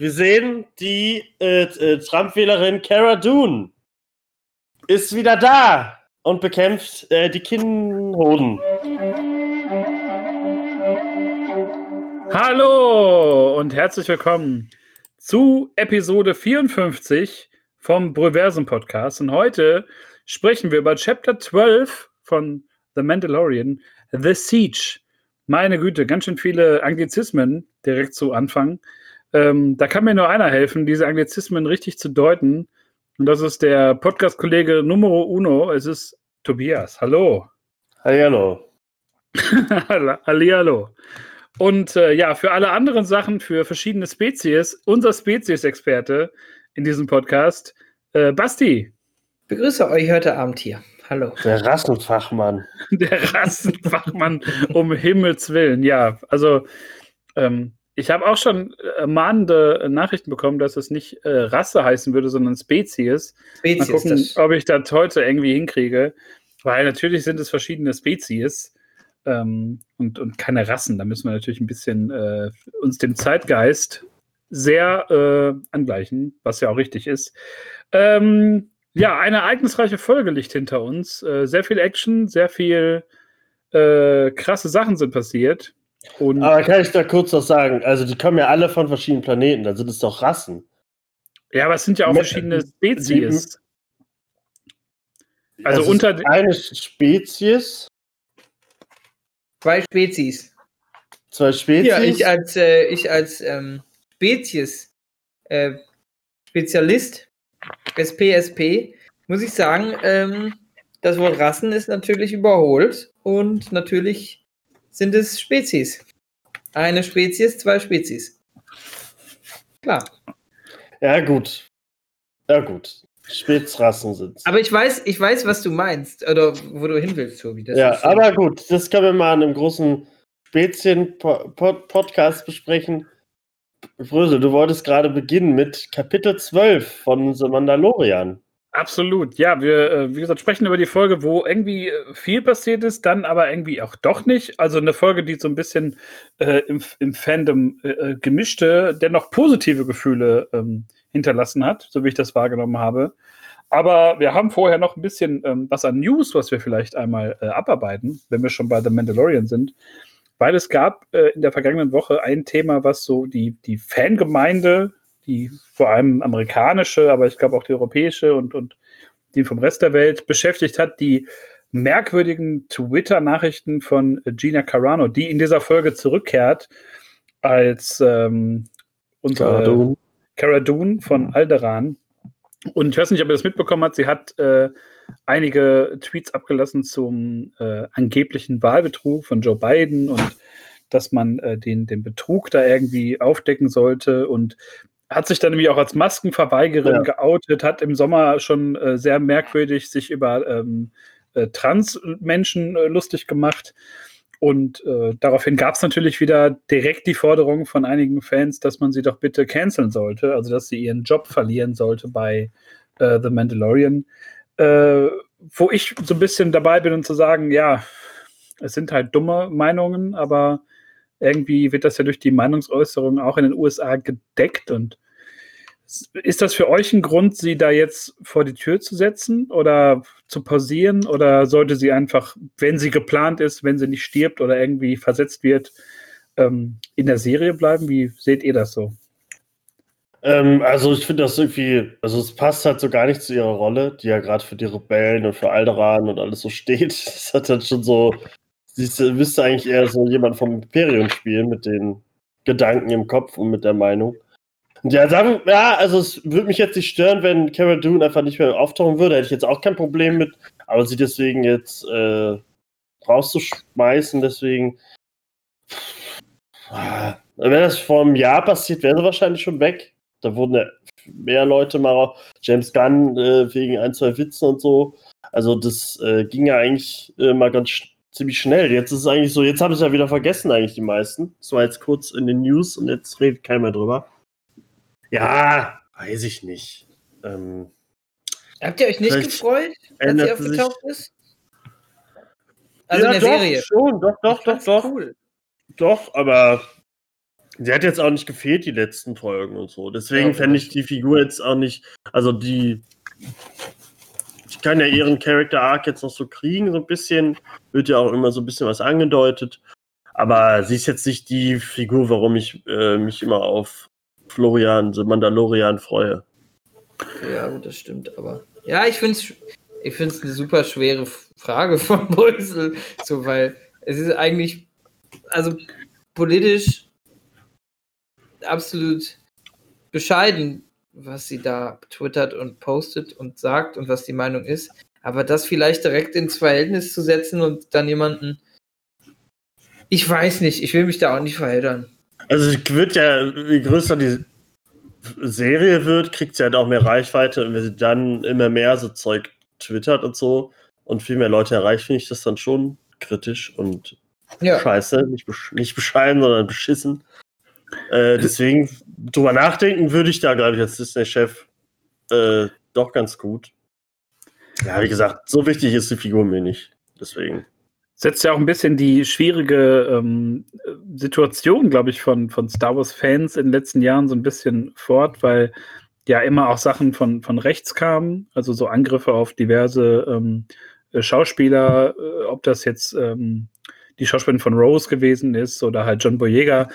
Wir sehen, die äh, äh, Trump-Wählerin Cara Dune ist wieder da und bekämpft äh, die Kinnhoden. Hallo und herzlich willkommen zu Episode 54 vom Brüversum Podcast. Und heute sprechen wir über Chapter 12 von The Mandalorian, The Siege. Meine Güte, ganz schön viele Anglizismen direkt zu Anfang. Ähm, da kann mir nur einer helfen, diese Anglizismen richtig zu deuten. Und das ist der Podcast-Kollege Numero Uno. Es ist Tobias. Hallo. Hallo. Hallihallo. Und äh, ja, für alle anderen Sachen, für verschiedene Spezies, unser Spezies-Experte in diesem Podcast, äh, Basti. Begrüße euch heute Abend hier. Hallo. Der Rassenfachmann. Der Rassenfachmann, um Himmels Willen. Ja, also ähm, ich habe auch schon äh, mahnende Nachrichten bekommen, dass es nicht äh, Rasse heißen würde, sondern Spezies. Spezies. Mal gucken, ob ich das heute irgendwie hinkriege. Weil natürlich sind es verschiedene Spezies ähm, und, und keine Rassen. Da müssen wir natürlich ein bisschen äh, uns dem Zeitgeist sehr äh, angleichen, was ja auch richtig ist. Ähm, ja, eine ereignisreiche Folge liegt hinter uns. Äh, sehr viel Action, sehr viel äh, krasse Sachen sind passiert. Und Aber kann ich da kurz was sagen? Also, die kommen ja alle von verschiedenen Planeten, da sind es doch Rassen. Ja, aber es sind ja auch verschiedene Spezies. Also das unter eine Spezies. Zwei Spezies. Zwei Spezies. Ja, ich als, äh, ich als ähm, Spezies äh, Spezialist SPSP muss ich sagen, ähm, das Wort Rassen ist natürlich überholt und natürlich sind es Spezies. Eine Spezies, zwei Spezies. Klar. Ja, gut. Ja, gut. Speziesrassen sind. Aber ich weiß, ich weiß, was du meinst, oder wo du hin willst, Tobi. Das ja, aber gut, das können wir mal in einem großen Spezien-Podcast besprechen. Frösel, du wolltest gerade beginnen mit Kapitel 12 von The Mandalorian. Absolut, ja. Wir, äh, wie gesagt, sprechen über die Folge, wo irgendwie äh, viel passiert ist, dann aber irgendwie auch doch nicht. Also eine Folge, die so ein bisschen äh, im, im, Fandom äh, äh, gemischte, dennoch positive Gefühle ähm, hinterlassen hat, so wie ich das wahrgenommen habe. Aber wir haben vorher noch ein bisschen ähm, was an News, was wir vielleicht einmal äh, abarbeiten, wenn wir schon bei The Mandalorian sind. Weil es gab in der vergangenen Woche ein Thema, was so die, die Fangemeinde die vor allem amerikanische, aber ich glaube auch die europäische und, und die vom Rest der Welt beschäftigt hat, die merkwürdigen Twitter-Nachrichten von Gina Carano, die in dieser Folge zurückkehrt als ähm, unsere Cara Dune von Alderan. Und ich weiß nicht, ob ihr das mitbekommen habt, sie hat äh, einige Tweets abgelassen zum äh, angeblichen Wahlbetrug von Joe Biden und dass man äh, den, den Betrug da irgendwie aufdecken sollte. Und hat sich dann nämlich auch als Maskenverweigerin ja. geoutet, hat im Sommer schon äh, sehr merkwürdig sich über ähm, äh, Trans-Menschen äh, lustig gemacht. Und äh, daraufhin gab es natürlich wieder direkt die Forderung von einigen Fans, dass man sie doch bitte canceln sollte, also dass sie ihren Job verlieren sollte bei äh, The Mandalorian. Äh, wo ich so ein bisschen dabei bin, um zu sagen, ja, es sind halt dumme Meinungen, aber irgendwie wird das ja durch die Meinungsäußerung auch in den USA gedeckt. Und ist das für euch ein Grund, sie da jetzt vor die Tür zu setzen oder zu pausieren? Oder sollte sie einfach, wenn sie geplant ist, wenn sie nicht stirbt oder irgendwie versetzt wird, ähm, in der Serie bleiben? Wie seht ihr das so? Ähm, also ich finde das irgendwie, also es passt halt so gar nicht zu ihrer Rolle, die ja gerade für die Rebellen und für Alderan und alles so steht. Das hat dann schon so Sie müsste eigentlich eher so jemand vom Imperium spielen mit den Gedanken im Kopf und mit der Meinung. Und ja, sagen, ja, also es würde mich jetzt nicht stören, wenn Cara Dune einfach nicht mehr auftauchen würde. Hätte ich jetzt auch kein Problem mit. Aber sie deswegen jetzt äh, rauszuschmeißen, deswegen. Wenn das vor einem Jahr passiert, wäre sie wahrscheinlich schon weg. Da wurden ja mehr Leute mal James Gunn äh, wegen ein, zwei Witzen und so. Also das äh, ging ja eigentlich äh, mal ganz ziemlich schnell. Jetzt ist es eigentlich so, jetzt haben es ja wieder vergessen, eigentlich die meisten. Das war jetzt kurz in den News und jetzt redet keiner mehr drüber. Ja, weiß ich nicht. Ähm, Habt ihr euch nicht gefreut, als sie aufgetaucht ist? Also ja, in der doch, Serie. Schon, doch, doch, doch, doch. Cool. Doch, aber Sie hat jetzt auch nicht gefehlt, die letzten Folgen und so. Deswegen ja, fände ich die Figur jetzt auch nicht, also die, ich kann ja ihren Character Arc jetzt noch so kriegen, so ein bisschen, wird ja auch immer so ein bisschen was angedeutet. Aber sie ist jetzt nicht die Figur, warum ich äh, mich immer auf Florian, The Mandalorian freue. Ja, gut, das stimmt, aber. Ja, ich finde es ich find's eine super schwere Frage von Brüssel, so, weil es ist eigentlich, also politisch absolut bescheiden, was sie da twittert und postet und sagt und was die Meinung ist. Aber das vielleicht direkt ins Verhältnis zu setzen und dann jemanden. Ich weiß nicht, ich will mich da auch nicht verheddern. Also es wird ja, je größer die Serie wird, kriegt sie halt auch mehr Reichweite und wenn sie dann immer mehr so Zeug twittert und so und viel mehr Leute erreicht, finde ich das dann schon kritisch und ja. scheiße. Nicht, nicht bescheiden, sondern beschissen. Äh, deswegen drüber nachdenken würde ich da, glaube ich, als Disney-Chef äh, doch ganz gut. Ja, wie gesagt, so wichtig ist die Figur mir nicht. Deswegen. Setzt ja auch ein bisschen die schwierige ähm, Situation, glaube ich, von, von Star Wars-Fans in den letzten Jahren so ein bisschen fort, weil ja immer auch Sachen von, von rechts kamen, also so Angriffe auf diverse ähm, Schauspieler, äh, ob das jetzt ähm, die Schauspielerin von Rose gewesen ist oder halt John Boyega,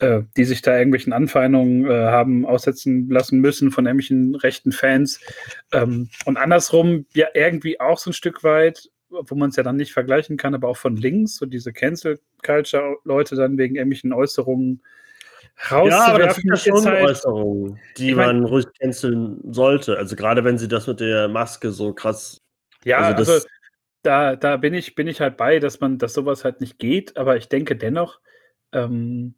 äh, die sich da irgendwelchen Anfeindungen äh, haben aussetzen lassen müssen von irgendwelchen rechten Fans. Ähm, und andersrum ja irgendwie auch so ein Stück weit, wo man es ja dann nicht vergleichen kann, aber auch von links, so diese Cancel Culture-Leute dann wegen irgendwelchen Äußerungen rauszuwerfen. Ja, aber das sind ja schon halt, Äußerungen, die man ruhig canceln sollte. Also gerade wenn sie das mit der Maske so krass. Ja, also, das, also da, da bin ich, bin ich halt bei, dass man, dass sowas halt nicht geht, aber ich denke dennoch, ähm,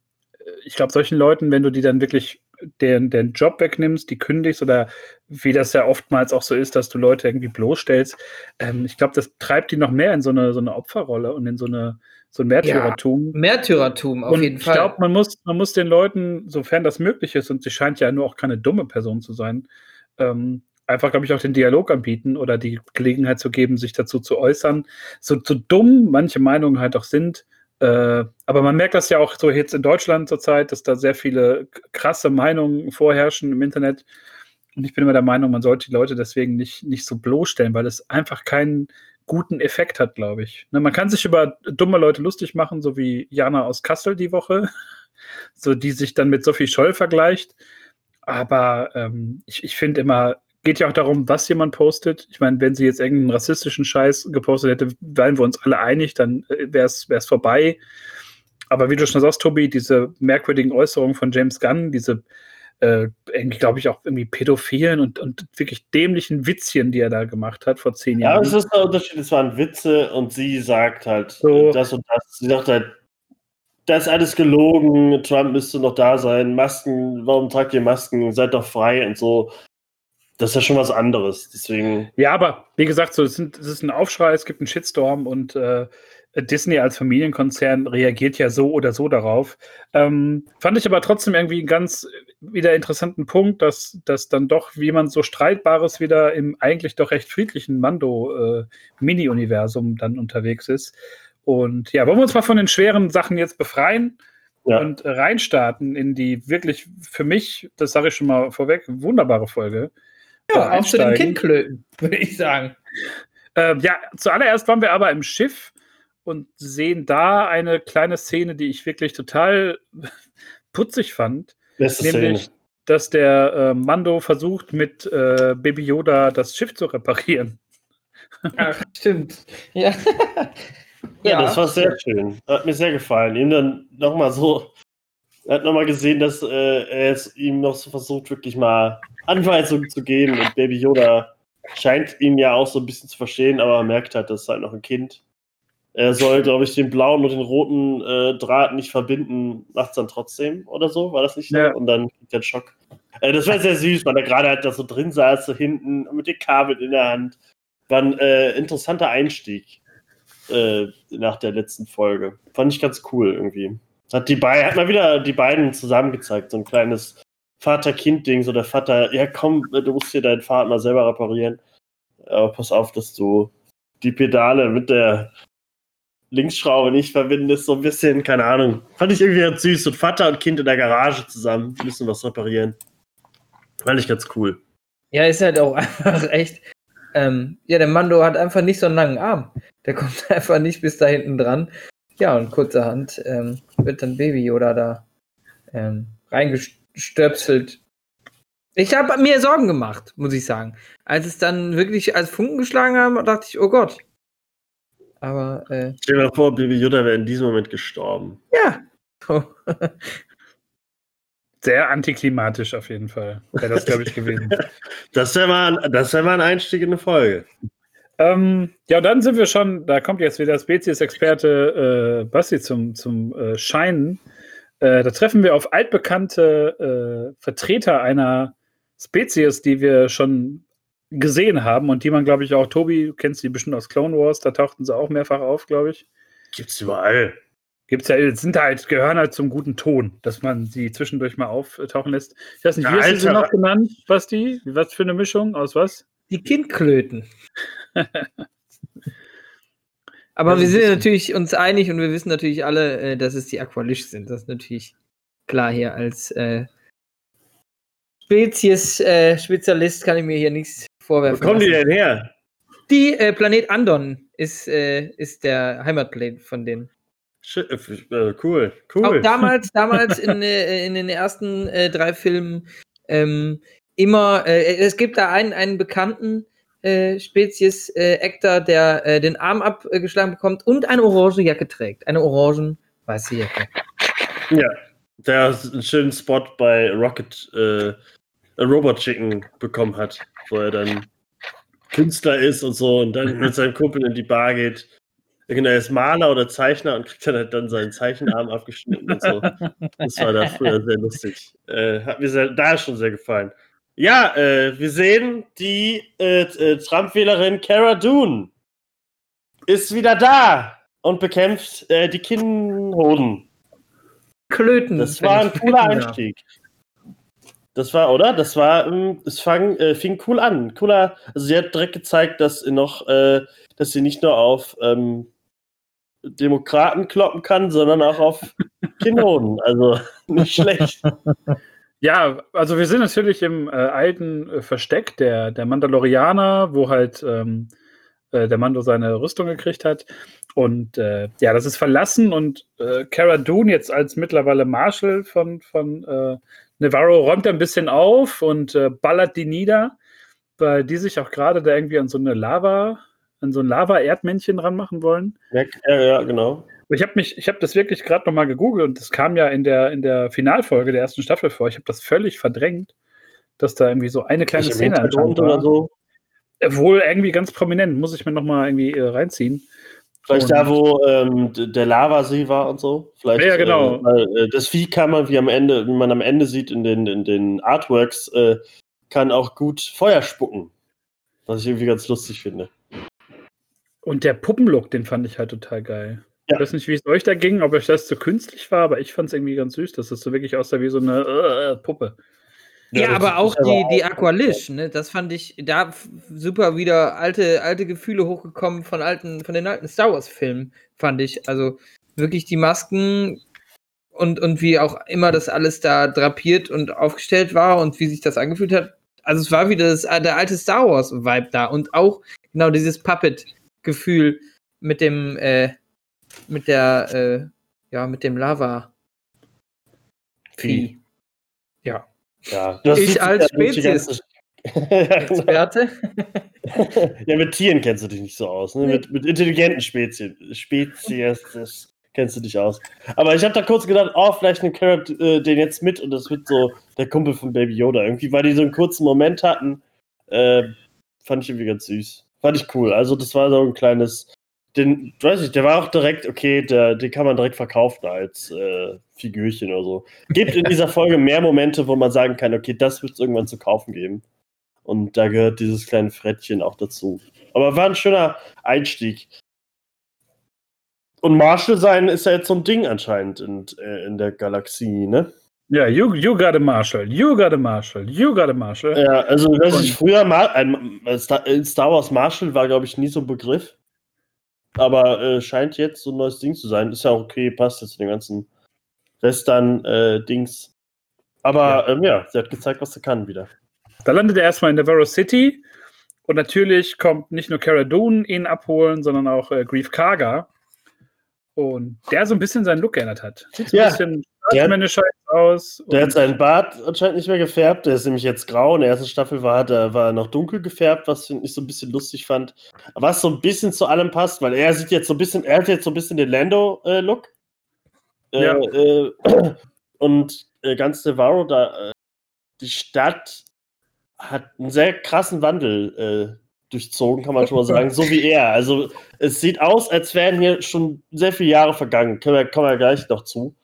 ich glaube, solchen Leuten, wenn du die dann wirklich den, den Job wegnimmst, die kündigst oder wie das ja oftmals auch so ist, dass du Leute irgendwie bloßstellst, ähm, ich glaube, das treibt die noch mehr in so eine, so eine Opferrolle und in so eine so ein Märtyrertum. Ja, Märtyrertum, auf und jeden Fall. Ich glaube, man muss, man muss den Leuten, sofern das möglich ist, und sie scheint ja nur auch keine dumme Person zu sein, ähm, einfach, glaube ich, auch den Dialog anbieten oder die Gelegenheit zu geben, sich dazu zu äußern. So, so dumm manche Meinungen halt auch sind. Äh, aber man merkt das ja auch so jetzt in Deutschland zurzeit, dass da sehr viele krasse Meinungen vorherrschen im Internet. Und ich bin immer der Meinung, man sollte die Leute deswegen nicht, nicht so bloßstellen, weil es einfach keinen guten Effekt hat, glaube ich. Ne, man kann sich über dumme Leute lustig machen, so wie Jana aus Kassel die Woche, so die sich dann mit Sophie Scholl vergleicht. Aber ähm, ich, ich finde immer, geht ja auch darum, was jemand postet. Ich meine, wenn sie jetzt irgendeinen rassistischen Scheiß gepostet hätte, wären wir uns alle einig, dann äh, wäre es vorbei. Aber wie du schon sagst, Tobi, diese merkwürdigen Äußerungen von James Gunn, diese, äh, glaube ich, auch irgendwie pädophilen und, und wirklich dämlichen Witzchen, die er da gemacht hat vor zehn Jahren. Ja, es ist der Unterschied, es waren Witze und sie sagt halt so. das und das. Sie sagt halt, das ist alles gelogen, Trump müsste noch da sein, Masken, warum tragt ihr Masken, seid doch frei und so. Das ist ja schon was anderes. Deswegen. Ja, aber wie gesagt, so, es, sind, es ist ein Aufschrei, es gibt einen Shitstorm und äh, Disney als Familienkonzern reagiert ja so oder so darauf. Ähm, fand ich aber trotzdem irgendwie einen ganz wieder interessanten Punkt, dass, dass dann doch jemand so Streitbares wieder im eigentlich doch recht friedlichen Mando-Mini-Universum äh, dann unterwegs ist. Und ja, wollen wir uns mal von den schweren Sachen jetzt befreien? Ja. und reinstarten in die wirklich für mich, das sage ich schon mal vorweg, wunderbare Folge. Ja, auch zu den Kindklöten, würde ich sagen. Ähm, ja, zuallererst waren wir aber im Schiff und sehen da eine kleine Szene, die ich wirklich total putzig fand. Beste nämlich, Szene. dass der äh, Mando versucht, mit äh, Baby Yoda das Schiff zu reparieren. Ach, stimmt. Ja. ja. ja, das war sehr schön. Hat mir sehr gefallen. Ihm dann nochmal so, er hat nochmal gesehen, dass äh, er es ihm noch so versucht, wirklich mal Anweisungen zu geben. Und Baby Yoda scheint ihn ja auch so ein bisschen zu verstehen, aber er merkt halt, das ist halt noch ein Kind. Er soll, glaube ich, den blauen und den roten äh, Draht nicht verbinden, macht es dann trotzdem oder so, war das nicht? Ja. Und dann kriegt er einen Schock. Äh, das war sehr süß, weil er gerade halt da so drin saß, so hinten mit den Kabel in der Hand. War ein äh, interessanter Einstieg äh, nach der letzten Folge. Fand ich ganz cool irgendwie. Hat die beiden, hat mal wieder die beiden zusammen gezeigt, so ein kleines Vater-Kind-Ding, so der Vater, ja komm, du musst hier dein Fahrrad mal selber reparieren. Aber pass auf, dass du die Pedale mit der Linksschraube nicht verbinden, ist so ein bisschen, keine Ahnung. Fand ich irgendwie ganz süß. Und Vater und Kind in der Garage zusammen müssen was reparieren. Fand ich ganz cool. Ja, ist halt auch einfach echt. Ähm, ja, der Mando hat einfach nicht so einen langen Arm. Der kommt einfach nicht bis da hinten dran. Ja, und kurzerhand ähm, wird dann Baby Yoda da ähm, reingestöpselt. Ich habe mir Sorgen gemacht, muss ich sagen. Als es dann wirklich als Funken geschlagen haben, dachte ich, oh Gott. Aber, äh, Stell dir mal vor, Baby Yoda wäre in diesem Moment gestorben. ja. Oh. Sehr antiklimatisch auf jeden Fall. Wäre das, glaube ich, gewesen. Das wäre mal, ein- das wär mal ein Einstieg in eine Folge. ähm, ja, und dann sind wir schon, da kommt jetzt wieder Spezies-Experte äh, Basti zum, zum äh, Scheinen. Äh, da treffen wir auf altbekannte äh, Vertreter einer Spezies, die wir schon gesehen haben und die man, glaube ich, auch, Tobi, du kennst die bestimmt aus Clone Wars, da tauchten sie auch mehrfach auf, glaube ich. Gibt's überall. Gibt's ja, sind halt, gehören halt zum guten Ton, dass man sie zwischendurch mal auftauchen lässt. Ich weiß nicht, wie hast du sie noch genannt, Basti? Was für eine Mischung? Aus was? Die Kindklöten. Aber Das wir sind natürlich uns einig und wir wissen natürlich alle, äh, dass es die Aqualish sind. Das ist natürlich klar hier als äh, Spezies-Spezialist kann ich mir hier nichts Wo vorwerfen. kommen die lassen. denn her? Die äh, Planet Andon ist, äh, ist der Heimatplanet von denen. Äh, cool, cool. Auch damals, damals in, äh, in den ersten äh, drei Filmen ähm, immer, äh, es gibt da einen, einen bekannten äh, Spezies äh, Actor, der äh, den Arm abgeschlagen bekommt und eine orange Jacke trägt. Eine orangen-weiße Jacke. Ja, der einen schönen Spot bei Rocket äh, Robot Chicken bekommen hat, wo er dann Künstler ist und so und dann mit seinem Kumpel in die Bar geht. Genau, er ist Maler oder Zeichner und kriegt dann halt dann seinen Zeichenarm abgeschnitten und so. Das war da früher sehr lustig. Äh, hat mir sehr, da schon sehr gefallen. Ja, äh, wir sehen, die äh, äh, Trump-Wählerin Cara Dune ist wieder da und bekämpft äh, die Kinnhoden. Klöten. Das war ein cooler darf. Einstieg. Das war, oder? Das war, ähm, es fang, äh, fing cool an. Cooler, also sie hat direkt gezeigt, dass sie noch, dass sie nicht nur auf ähm, Demokraten kloppen kann, sondern auch auf Kinnhoden. Also nicht schlecht. Ja, also wir sind natürlich im äh, alten äh, Versteck der, der Mandalorianer, wo halt ähm, äh, der Mando seine Rüstung gekriegt hat. Und äh, ja, das ist verlassen und äh, Cara Dune jetzt als mittlerweile Marshal von, von äh, Navarro räumt ein bisschen auf und äh, ballert die nieder, weil die sich auch gerade da irgendwie an so eine Lava, an so ein Lava-Erdmännchen ranmachen wollen. Ja, ja, ja genau. Ich habe mich, ich habe das wirklich gerade noch mal gegoogelt und das kam ja in der in der Finalfolge der ersten Staffel vor. Ich habe das völlig verdrängt, dass da irgendwie so eine kleine im Szene oder so. Äh, Wohl irgendwie ganz prominent, muss ich mir noch mal irgendwie äh, reinziehen. Vielleicht Und- da, wo ähm, der Lavasee war und so. Vielleicht, Ja, genau. Äh, äh, das Vieh kann man, wie am Ende, wie man am Ende sieht in den, in den Artworks, äh, kann auch gut Feuer spucken. Was ich irgendwie ganz lustig finde. Und der Puppenlook, den fand ich halt total geil. Ja. Ich weiß nicht, wie es euch da ging, ob euch das zu künstlich war, aber ich fand es irgendwie ganz süß, dass es so wirklich aussah wie so eine äh, Puppe. Ja, das aber auch die, die Aqualish, ne? Das fand ich da super wieder alte, alte Gefühle hochgekommen von alten, von den alten Star Wars-Filmen, fand ich. Also wirklich die Masken und, und wie auch immer das alles da drapiert und aufgestellt war und wie sich das angefühlt hat. Also es war wieder das, der alte Star Wars-Vibe da und auch genau dieses Puppet-Gefühl mit dem, äh, mit der, äh, ja, mit dem Lava. Vieh. Ja. Ja, Ich als Spezies. Experte. ja, mit Tieren kennst du dich nicht so aus. Ne? Nee. Mit, mit intelligenten Spezien, Spezies das kennst du dich aus. Aber ich habe da kurz gedacht, oh, vielleicht nimmt Carrot äh, den jetzt mit und das wird so der Kumpel von Baby Yoda. Irgendwie, weil die so einen kurzen Moment hatten, äh, fand ich irgendwie ganz süß. Fand ich cool. Also, das war so ein kleines. Den, weiß ich, der war auch direkt, okay, der, den kann man direkt verkaufen als äh, Figürchen oder so. Gibt in dieser Folge mehr Momente, wo man sagen kann, okay, das wird es irgendwann zu kaufen geben. Und da gehört dieses kleine Frettchen auch dazu. Aber war ein schöner Einstieg. Und Marshall sein ist ja jetzt so ein Ding anscheinend in, äh, in der Galaxie, ne? Ja, you, you got a Marshall, you got a Marshall, you got a Marshall. Ja, also Und- ich früher mal ein, Star, Star Wars Marshall war, glaube ich, nie so ein Begriff. Aber äh, scheint jetzt so ein neues Ding zu sein. Ist ja auch okay, passt jetzt zu den ganzen Western-Dings. Äh, aber ja. Ähm, ja, sie hat gezeigt, was sie kann wieder. Da landet er erstmal in Navarro City und natürlich kommt nicht nur Cara Dune ihn abholen, sondern auch äh, Grief Karga. Und der so ein bisschen seinen Look geändert hat. Sieht so ja, ein bisschen staatsmännischer aus. Der hat seinen Bart anscheinend nicht mehr gefärbt. Der ist nämlich jetzt grau. In der ersten Staffel war, er war noch dunkel gefärbt, was ich so ein bisschen lustig fand. Was so ein bisschen zu allem passt, weil er sieht jetzt so ein bisschen, er hat jetzt so ein bisschen den Lando-Look. Äh, ja. Äh, und äh, ganz Navarro, da, äh, die Stadt hat einen sehr krassen Wandel äh, durchzogen, kann man schon mal sagen, so wie er. Also es sieht aus, als wären hier schon sehr viele Jahre vergangen. Kommen wir, kommen wir gleich noch zu.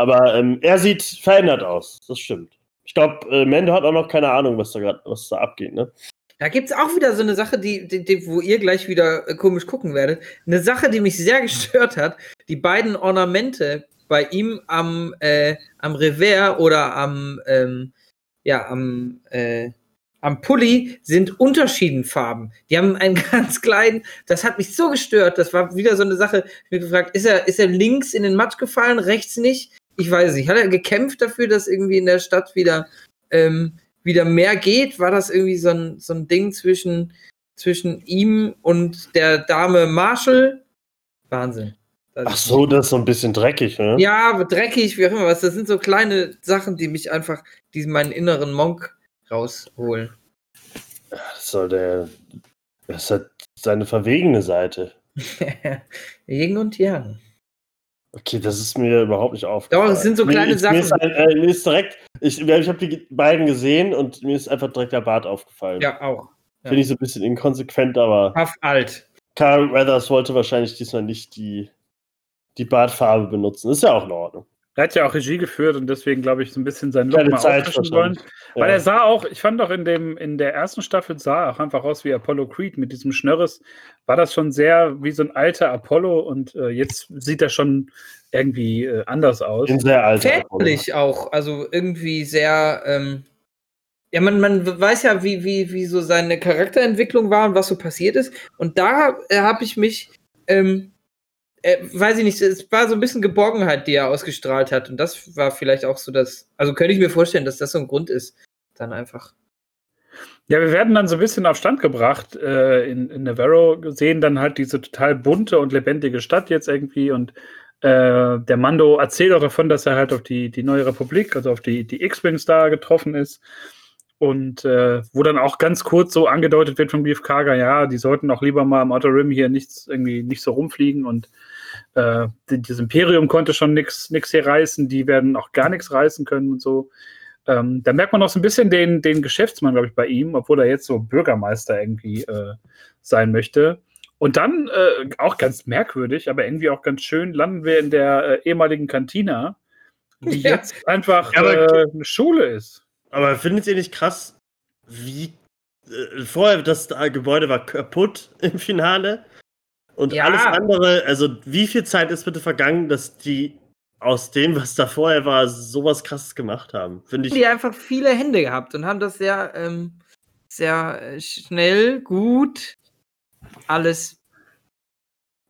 Aber ähm, er sieht verändert aus, das stimmt. Ich glaube, äh, Mendo hat auch noch keine Ahnung, was da gerade, was da abgeht, ne? Da gibt es auch wieder so eine Sache, die, die, die, wo ihr gleich wieder äh, komisch gucken werdet. Eine Sache, die mich sehr gestört hat. Die beiden Ornamente bei ihm am, äh, am Revers oder am, ähm, ja, am, äh, am Pulli sind unterschieden Farben. Die haben einen ganz kleinen, das hat mich so gestört. Das war wieder so eine Sache. Ich mir gefragt, ist er, ist er links in den Matsch gefallen, rechts nicht? Ich weiß nicht. Hat er gekämpft dafür, dass irgendwie in der Stadt wieder, ähm, wieder mehr geht? War das irgendwie so ein, so ein Ding zwischen, zwischen ihm und der Dame Marshall? Wahnsinn. Ach so, das ist so ein bisschen dreckig, ne? Ja, dreckig, wie auch immer was. Das sind so kleine Sachen, die mich einfach, die meinen inneren Monk rausholen. Das soll der. Das hat seine verwegene Seite. Yin und Yang. Okay, das ist mir überhaupt nicht aufgefallen. Doch, es sind so kleine mir, Sachen. Mir ist, halt, äh, mir ist direkt, ich, ich habe die beiden gesehen und mir ist einfach direkt der Bart aufgefallen. Ja, auch. Ja. Finde ich so ein bisschen inkonsequent, aber. Haft alt. Carl Weathers wollte wahrscheinlich diesmal nicht die, die Bartfarbe benutzen. Ist ja auch in Ordnung. Er hat ja auch Regie geführt und deswegen, glaube ich, so ein bisschen seinen Look Keine mal Zeit auffrischen wollen. Ja. Weil er sah auch, ich fand auch in, dem, in der ersten Staffel sah er auch einfach aus wie Apollo Creed mit diesem Schnörres. War das schon sehr wie so ein alter Apollo und äh, jetzt sieht er schon irgendwie äh, anders aus. In sehr alt. Väterlich auch, also irgendwie sehr. Ähm, ja, man, man weiß ja, wie, wie, wie so seine Charakterentwicklung war und was so passiert ist. Und da äh, habe ich mich ähm, äh, weiß ich nicht, es war so ein bisschen Geborgenheit, die er ausgestrahlt hat. Und das war vielleicht auch so das, also könnte ich mir vorstellen, dass das so ein Grund ist, dann einfach. Ja, wir werden dann so ein bisschen auf Stand gebracht äh, in, in Navarro, sehen dann halt diese total bunte und lebendige Stadt jetzt irgendwie und äh, der Mando erzählt auch davon, dass er halt auf die, die neue Republik, also auf die, die X-Wings da getroffen ist. Und äh, wo dann auch ganz kurz so angedeutet wird von Beef Karga, ja, die sollten auch lieber mal am Outer Rim hier nichts irgendwie nicht so rumfliegen und äh, das Imperium konnte schon nichts hier reißen, die werden auch gar nichts reißen können und so. Ähm, da merkt man auch so ein bisschen den, den Geschäftsmann, glaube ich, bei ihm, obwohl er jetzt so Bürgermeister irgendwie äh, sein möchte. Und dann, äh, auch ganz merkwürdig, aber irgendwie auch ganz schön, landen wir in der äh, ehemaligen Kantina, die ja. jetzt einfach ja, äh, eine Schule ist. Aber findet ihr nicht krass, wie äh, vorher das Gebäude war kaputt im Finale und ja. alles andere, also wie viel Zeit ist bitte vergangen, dass die aus dem, was da vorher war, sowas krasses gemacht haben? Finde ich. Die einfach viele Hände gehabt und haben das sehr, ähm, sehr äh, schnell, gut alles.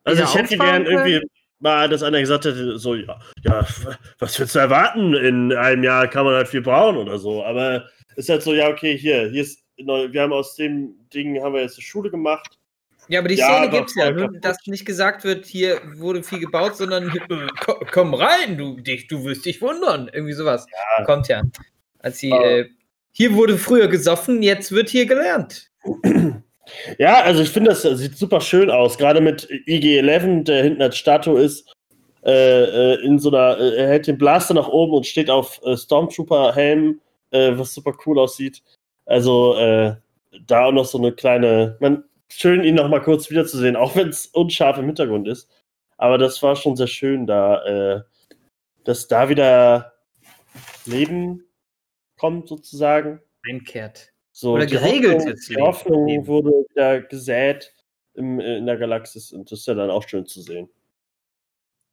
Also ich hätte gern irgendwie mal, dass einer gesagt hätte, so, ja, ja, was willst du erwarten? In einem Jahr kann man halt viel brauen oder so. Aber ist halt so, ja, okay, hier, hier ist, wir haben aus dem Ding, haben wir jetzt eine Schule gemacht. Ja, aber die Szene ja, gibt es ja, nur, dass nicht gesagt wird, hier wurde viel gebaut, sondern komm rein, du, dich, du wirst dich wundern. Irgendwie sowas. Ja. Kommt ja. Als sie, äh, hier wurde früher gesoffen, jetzt wird hier gelernt. Ja, also ich finde, das sieht super schön aus, gerade mit IG-11, der hinten als Statue ist. Äh, äh in so einer, äh, er hält den Blaster nach oben und steht auf äh, Stormtrooper-Helm, äh, was super cool aussieht. Also äh, da auch noch so eine kleine, man, schön ihn noch mal kurz wiederzusehen, auch wenn es unscharf im Hintergrund ist. Aber das war schon sehr schön, da, dass da wieder Leben kommt sozusagen. Einkehrt. So, Oder geregelt Hoffnung, jetzt. Die Hoffnung eben. wurde wieder gesät im, in der Galaxis und das ist ja dann auch schön zu sehen.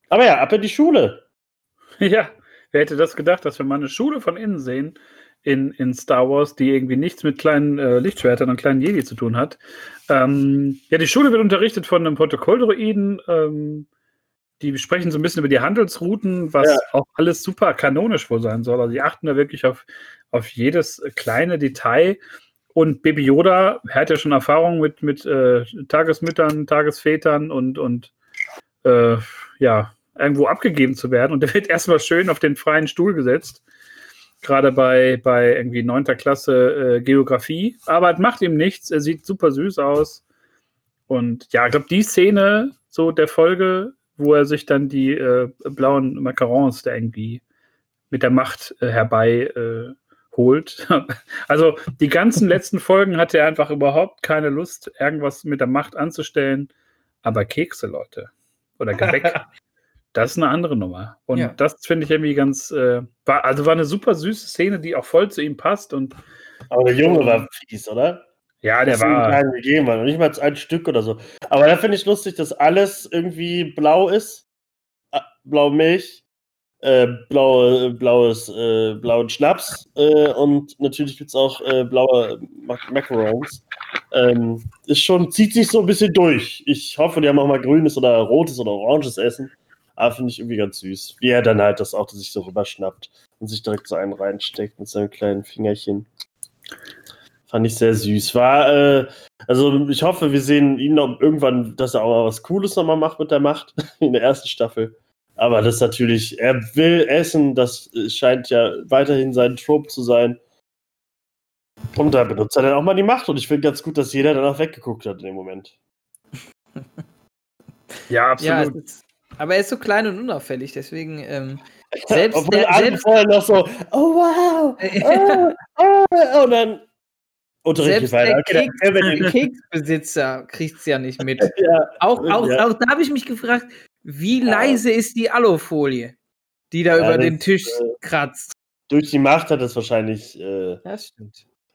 Aber ja, ab in die Schule. Ja, wer hätte das gedacht, dass wir mal eine Schule von innen sehen in, in Star Wars, die irgendwie nichts mit kleinen äh, Lichtschwertern und kleinen Jedi zu tun hat. Ähm, ja, die Schule wird unterrichtet von einem Protokolldroiden. Ähm, die sprechen so ein bisschen über die Handelsrouten, was ja. auch alles super kanonisch wohl sein soll. Also die achten da wirklich auf, auf jedes kleine Detail. Und Baby Yoda hat ja schon Erfahrung mit, mit äh, Tagesmüttern, Tagesvätern und, und äh, ja, irgendwo abgegeben zu werden. Und der wird erstmal schön auf den freien Stuhl gesetzt. Gerade bei, bei irgendwie 9. Klasse äh, Geografie. Aber es macht ihm nichts. Er sieht super süß aus. Und ja, ich glaube, die Szene so der Folge, wo er sich dann die äh, blauen Macarons da irgendwie mit der Macht äh, herbei äh, holt. also die ganzen letzten Folgen hatte er einfach überhaupt keine Lust, irgendwas mit der Macht anzustellen. Aber Kekse, Leute. Oder Gebäck. das ist eine andere Nummer. Und ja. das finde ich irgendwie ganz, äh, war, also war eine super süße Szene, die auch voll zu ihm passt. Und, Aber der Junge war fies, oder? Ja, der war. Keinen gegeben, und nicht mal ein Stück oder so. Aber da finde ich lustig, dass alles irgendwie blau ist. Ah, blaue Milch, äh, blaue, blaues, äh, blauen Schnaps äh, und natürlich gibt es auch äh, blaue Mac Macarons. Ähm, ist schon, zieht sich so ein bisschen durch. Ich hoffe, die haben auch mal grünes oder rotes oder oranges Essen. Aber finde ich irgendwie ganz süß. Wie er dann halt das Auto sich so rüberschnappt und sich direkt so einen reinsteckt mit seinem kleinen Fingerchen. Fand ich sehr süß. War, äh, also ich hoffe, wir sehen ihn noch irgendwann, dass er auch mal was Cooles nochmal macht mit der Macht in der ersten Staffel. Aber das natürlich, er will essen, das scheint ja weiterhin sein Trope zu sein. Und da benutzt er dann auch mal die Macht. Und ich finde ganz gut, dass jeder danach weggeguckt hat in dem Moment. ja, absolut. Ja, ist, aber er ist so klein und unauffällig, deswegen ähm, selbst Obwohl der, alle vorher noch so, oh wow, oh, oh, und dann Unterricht weiter. Okay, Keks, Keksbesitzer kriegt es ja nicht mit. ja, auch, auch, ja. auch da habe ich mich gefragt, wie ja. leise ist die Alufolie, die da über den Tisch äh, kratzt? Durch die Macht hat es wahrscheinlich äh,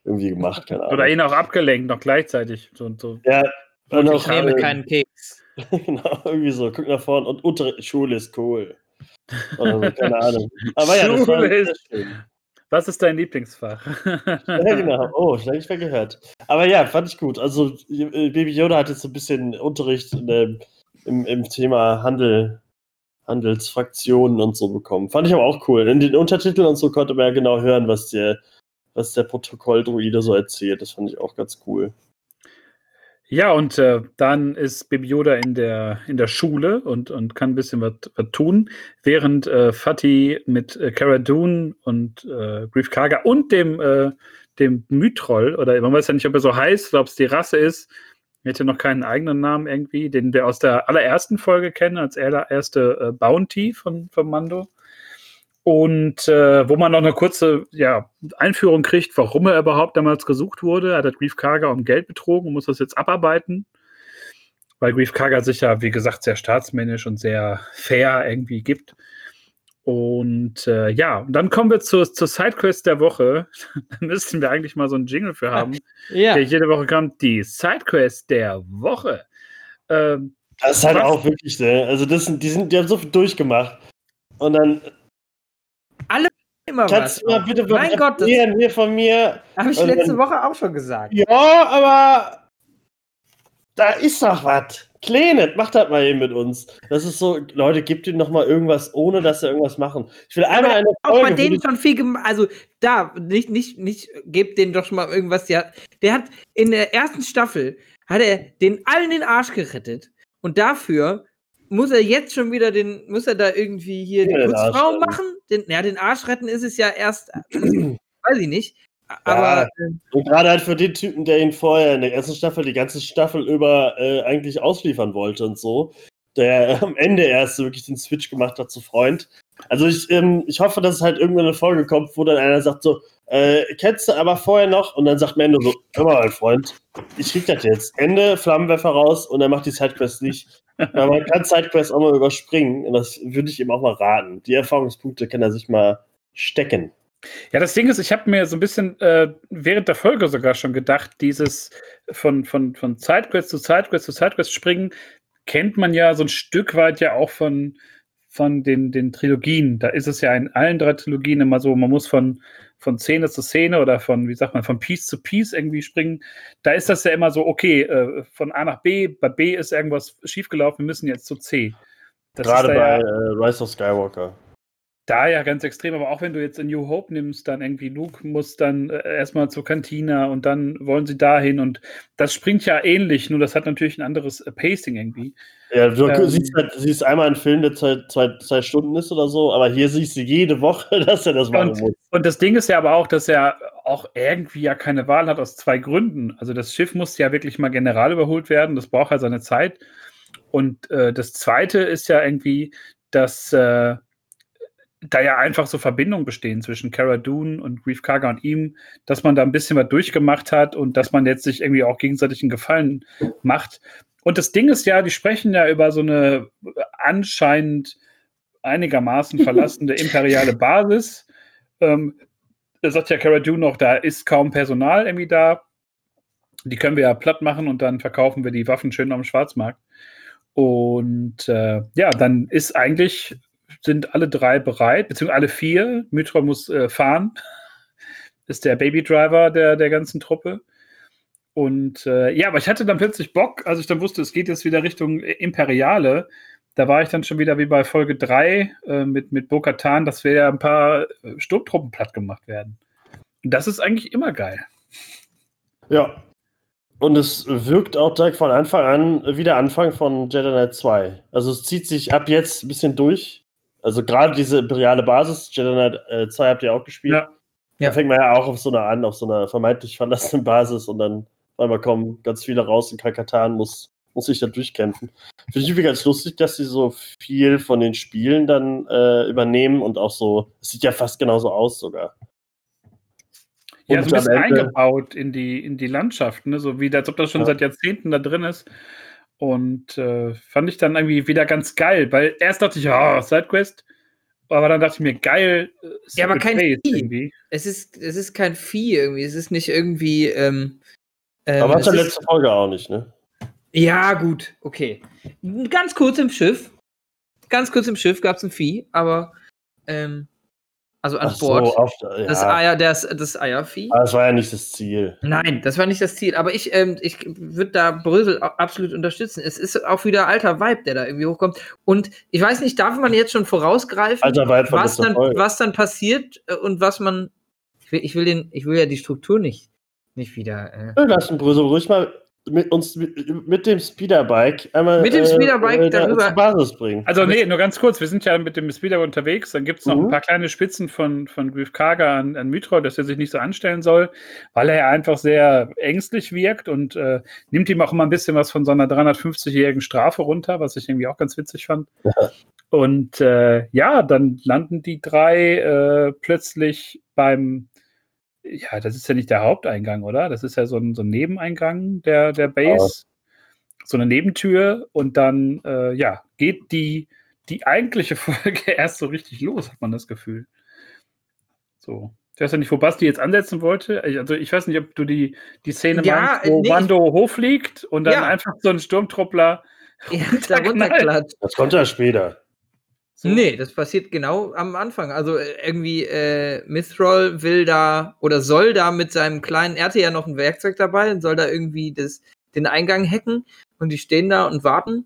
irgendwie gemacht, keine Ahnung. Oder ihn auch abgelenkt, noch gleichzeitig. So, so. Ja, und ich nehme keinen Keks. genau, irgendwie so, guck nach vorne und Unterricht, Schule ist cool. Oder so, keine Ahnung. Aber ja, das war ist. Was ist dein Lieblingsfach? ja, genau. Oh, ich habe nicht mehr gehört. Aber ja, fand ich gut. Also, äh, Baby Yoda hat jetzt so ein bisschen Unterricht in dem, im, im Thema Handel, Handelsfraktionen und so bekommen. Fand ich aber auch cool. In den Untertiteln und so konnte man ja genau hören, was der, was der Protokolldruide so erzählt. Das fand ich auch ganz cool. Ja, und äh, dann ist Baby Yoda in der, in der Schule und, und kann ein bisschen was tun, während äh, Fatih mit äh, Cara Dune und äh, Grief Karga und dem, äh, dem Mytroll, oder man weiß ja nicht, ob er so heißt oder ob es die Rasse ist, hätte noch keinen eigenen Namen irgendwie, den wir aus der allerersten Folge kennen, als erste äh, Bounty von, von Mando. Und äh, wo man noch eine kurze ja, Einführung kriegt, warum er überhaupt damals gesucht wurde. Er hat Grief Karga um Geld betrogen und muss das jetzt abarbeiten. Weil Grief Karga sich ja, wie gesagt, sehr staatsmännisch und sehr fair irgendwie gibt. Und äh, ja, und dann kommen wir zur, zur Sidequest der Woche. da müssten wir eigentlich mal so einen Jingle für haben, ja. der jede Woche kommt. Die Sidequest der Woche. Ähm, das ist halt was? auch wirklich, ne? Also das sind, die, sind, die haben so viel durchgemacht. Und dann alle immer Kannst was. Du mal bitte mein Gott, das hier von mir. Habe ich letzte dann, Woche auch schon gesagt. Ja, aber da ist doch was. Klenet, macht das mal eben mit uns. Das ist so, Leute, gebt ihm noch mal irgendwas, ohne dass sie irgendwas machen. Ich will einmal eine Folge. Auch bei denen schon viel gemacht. Also da, nicht, nicht, nicht, gebt denen doch schon mal irgendwas. Der, der hat in der ersten Staffel, hat er den allen den Arsch gerettet. Und dafür muss er jetzt schon wieder den, muss er da irgendwie hier ja, den Putzfrau machen? Den, ja, den Arsch retten ist es ja erst, weiß ich nicht. Aber. Ja, und gerade halt für den Typen, der ihn vorher in der ersten Staffel, die ganze Staffel über äh, eigentlich ausliefern wollte und so, der am Ende erst wirklich den Switch gemacht hat zu Freund. Also ich, ähm, ich hoffe, dass es halt irgendwann eine Folge kommt, wo dann einer sagt so, äh, kennst du aber vorher noch? Und dann sagt Mendo so, hör mal, mein Freund, ich krieg das jetzt. Ende, Flammenwerfer raus und er macht die Sidequest nicht. Aber man kann Sidequests auch mal überspringen und das würde ich ihm auch mal raten. Die Erfahrungspunkte kann er sich mal stecken. Ja, das Ding ist, ich habe mir so ein bisschen äh, während der Folge sogar schon gedacht, dieses von, von, von Sidequest zu Sidequest zu Sidequest springen, kennt man ja so ein Stück weit ja auch von, von den, den Trilogien. Da ist es ja in allen drei Trilogien immer so, man muss von, von Szene zu Szene oder von, wie sagt man, von Piece zu Piece irgendwie springen, da ist das ja immer so, okay, äh, von A nach B, bei B ist irgendwas schiefgelaufen, wir müssen jetzt zu C. Das Gerade bei ja, äh, Rise of Skywalker. Da ja ganz extrem, aber auch wenn du jetzt in New Hope nimmst, dann irgendwie Luke muss dann äh, erstmal zur Kantina und dann wollen sie dahin und das springt ja ähnlich, nur das hat natürlich ein anderes äh, Pacing irgendwie. Ja, du ähm, siehst, halt, siehst einmal einen Film, der zwei, zwei, zwei Stunden ist oder so, aber hier siehst du jede Woche, dass er das machen und, muss. Und das Ding ist ja aber auch, dass er auch irgendwie ja keine Wahl hat aus zwei Gründen. Also das Schiff muss ja wirklich mal general überholt werden, das braucht ja seine Zeit. Und äh, das Zweite ist ja irgendwie, dass äh, da ja einfach so Verbindungen bestehen zwischen Cara Dune und Grief Karga und ihm, dass man da ein bisschen was durchgemacht hat und dass man jetzt sich irgendwie auch gegenseitig einen Gefallen macht. Und das Ding ist ja, die sprechen ja über so eine anscheinend einigermaßen verlassene imperiale Basis. Ähm, da sagt ja Cara Dune noch, da ist kaum Personal irgendwie da. Die können wir ja platt machen und dann verkaufen wir die Waffen schön am Schwarzmarkt. Und äh, ja, dann ist eigentlich sind alle drei bereit, beziehungsweise alle vier. Mythra muss äh, fahren, ist der Babydriver der, der ganzen Truppe. Und äh, ja, aber ich hatte dann plötzlich Bock, als ich dann wusste, es geht jetzt wieder Richtung Imperiale. Da war ich dann schon wieder wie bei Folge 3 äh, mit, mit Bo-Katan, dass wir ja ein paar äh, Sturmtruppen platt gemacht werden. Und das ist eigentlich immer geil. Ja. Und es wirkt auch direkt von Anfang an wie der Anfang von Jedi Knight 2. Also es zieht sich ab jetzt ein bisschen durch. Also gerade diese imperiale Basis, Jedi Knight äh, 2 habt ihr auch gespielt. Ja. Da fängt man ja auch auf so einer an, auf so einer vermeintlich verlassenen Basis und dann weil man kommen ganz viele raus in Kalkatan, muss, muss sich da durchkämpfen. Finde ich irgendwie ganz lustig, dass sie so viel von den Spielen dann äh, übernehmen und auch so, es sieht ja fast genauso aus sogar. Ja, so ein bisschen eingebaut in die, in die Landschaft, ne? so wie als ob das schon ja. seit Jahrzehnten da drin ist. Und äh, fand ich dann irgendwie wieder ganz geil, weil erst dachte ich, ja, oh, Sidequest, aber dann dachte ich mir, geil. Äh, ja, aber kein Vieh. Irgendwie. Es ist, es ist kein Vieh irgendwie. Es ist nicht irgendwie. Ähm, ähm, aber was der letzte Folge auch nicht, ne? Ja, gut, okay. Ganz kurz im Schiff. Ganz kurz im Schiff gab es ein Vieh, aber ähm, also an Ach Bord. So, auf, ja. Das Eier, das, das Eiervieh. Aber das war ja nicht das Ziel. Nein, das war nicht das Ziel. Aber ich, ähm, ich würde da Brösel absolut unterstützen. Es ist auch wieder alter Vibe, der da irgendwie hochkommt. Und ich weiß nicht, darf man jetzt schon vorausgreifen, was, dann, was dann passiert äh, und was man. Ich will, ich will, den, ich will ja die Struktur nicht, nicht wieder. Äh. Lass den Brösel ruhig mal mit uns mit, mit, dem Speederbike einmal mit dem Speederbike äh, darüber zur Basis bringen. Also nee, nur ganz kurz, wir sind ja mit dem Speederbike unterwegs, dann gibt es noch mhm. ein paar kleine Spitzen von, von Griff Karga an, an Mythra, dass er sich nicht so anstellen soll, weil er ja einfach sehr ängstlich wirkt und äh, nimmt ihm auch immer ein bisschen was von so einer 350-jährigen Strafe runter, was ich irgendwie auch ganz witzig fand. Ja. Und äh, ja, dann landen die drei äh, plötzlich beim ja, das ist ja nicht der Haupteingang, oder? Das ist ja so ein, so ein Nebeneingang der, der Base. Ja. So eine Nebentür und dann, äh, ja, geht die, die eigentliche Folge erst so richtig los, hat man das Gefühl. So. Ich weiß ja nicht, wo Basti jetzt ansetzen wollte. Also ich weiß nicht, ob du die, die Szene ja, meinst, wo nee, Wando hochfliegt und dann ja. einfach so ein Sturmtruppler ja, da runterklatscht. Das kommt ja später. So. Nee, das passiert genau am Anfang. Also äh, irgendwie äh, Mithril will da oder soll da mit seinem kleinen, er hatte ja noch ein Werkzeug dabei und soll da irgendwie das, den Eingang hacken und die stehen da und warten.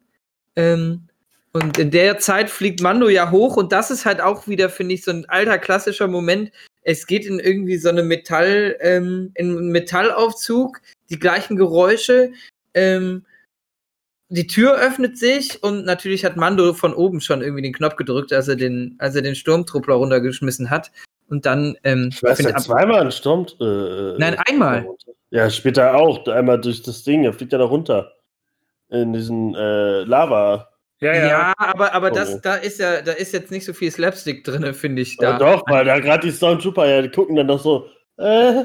Ähm, und in der Zeit fliegt Mando ja hoch und das ist halt auch wieder, finde ich, so ein alter klassischer Moment. Es geht in irgendwie so eine Metall, ähm, in Metallaufzug, die gleichen Geräusche. Ähm, die Tür öffnet sich und natürlich hat Mando von oben schon irgendwie den Knopf gedrückt, als er den, als er den Sturmtruppler runtergeschmissen hat. Und dann. Ähm, ich weiß ja, zweimal ein Sturm. Äh, Nein, einmal. Ja, später auch. Einmal durch das Ding. Er fliegt ja da runter. In diesen äh, Lava. Ja, ja. ja, aber, aber das, da ist ja, da ist jetzt nicht so viel Slapstick drin, finde ich. Da. Ja, doch, weil da gerade die Stormtrooper ja, die gucken dann doch so, äh,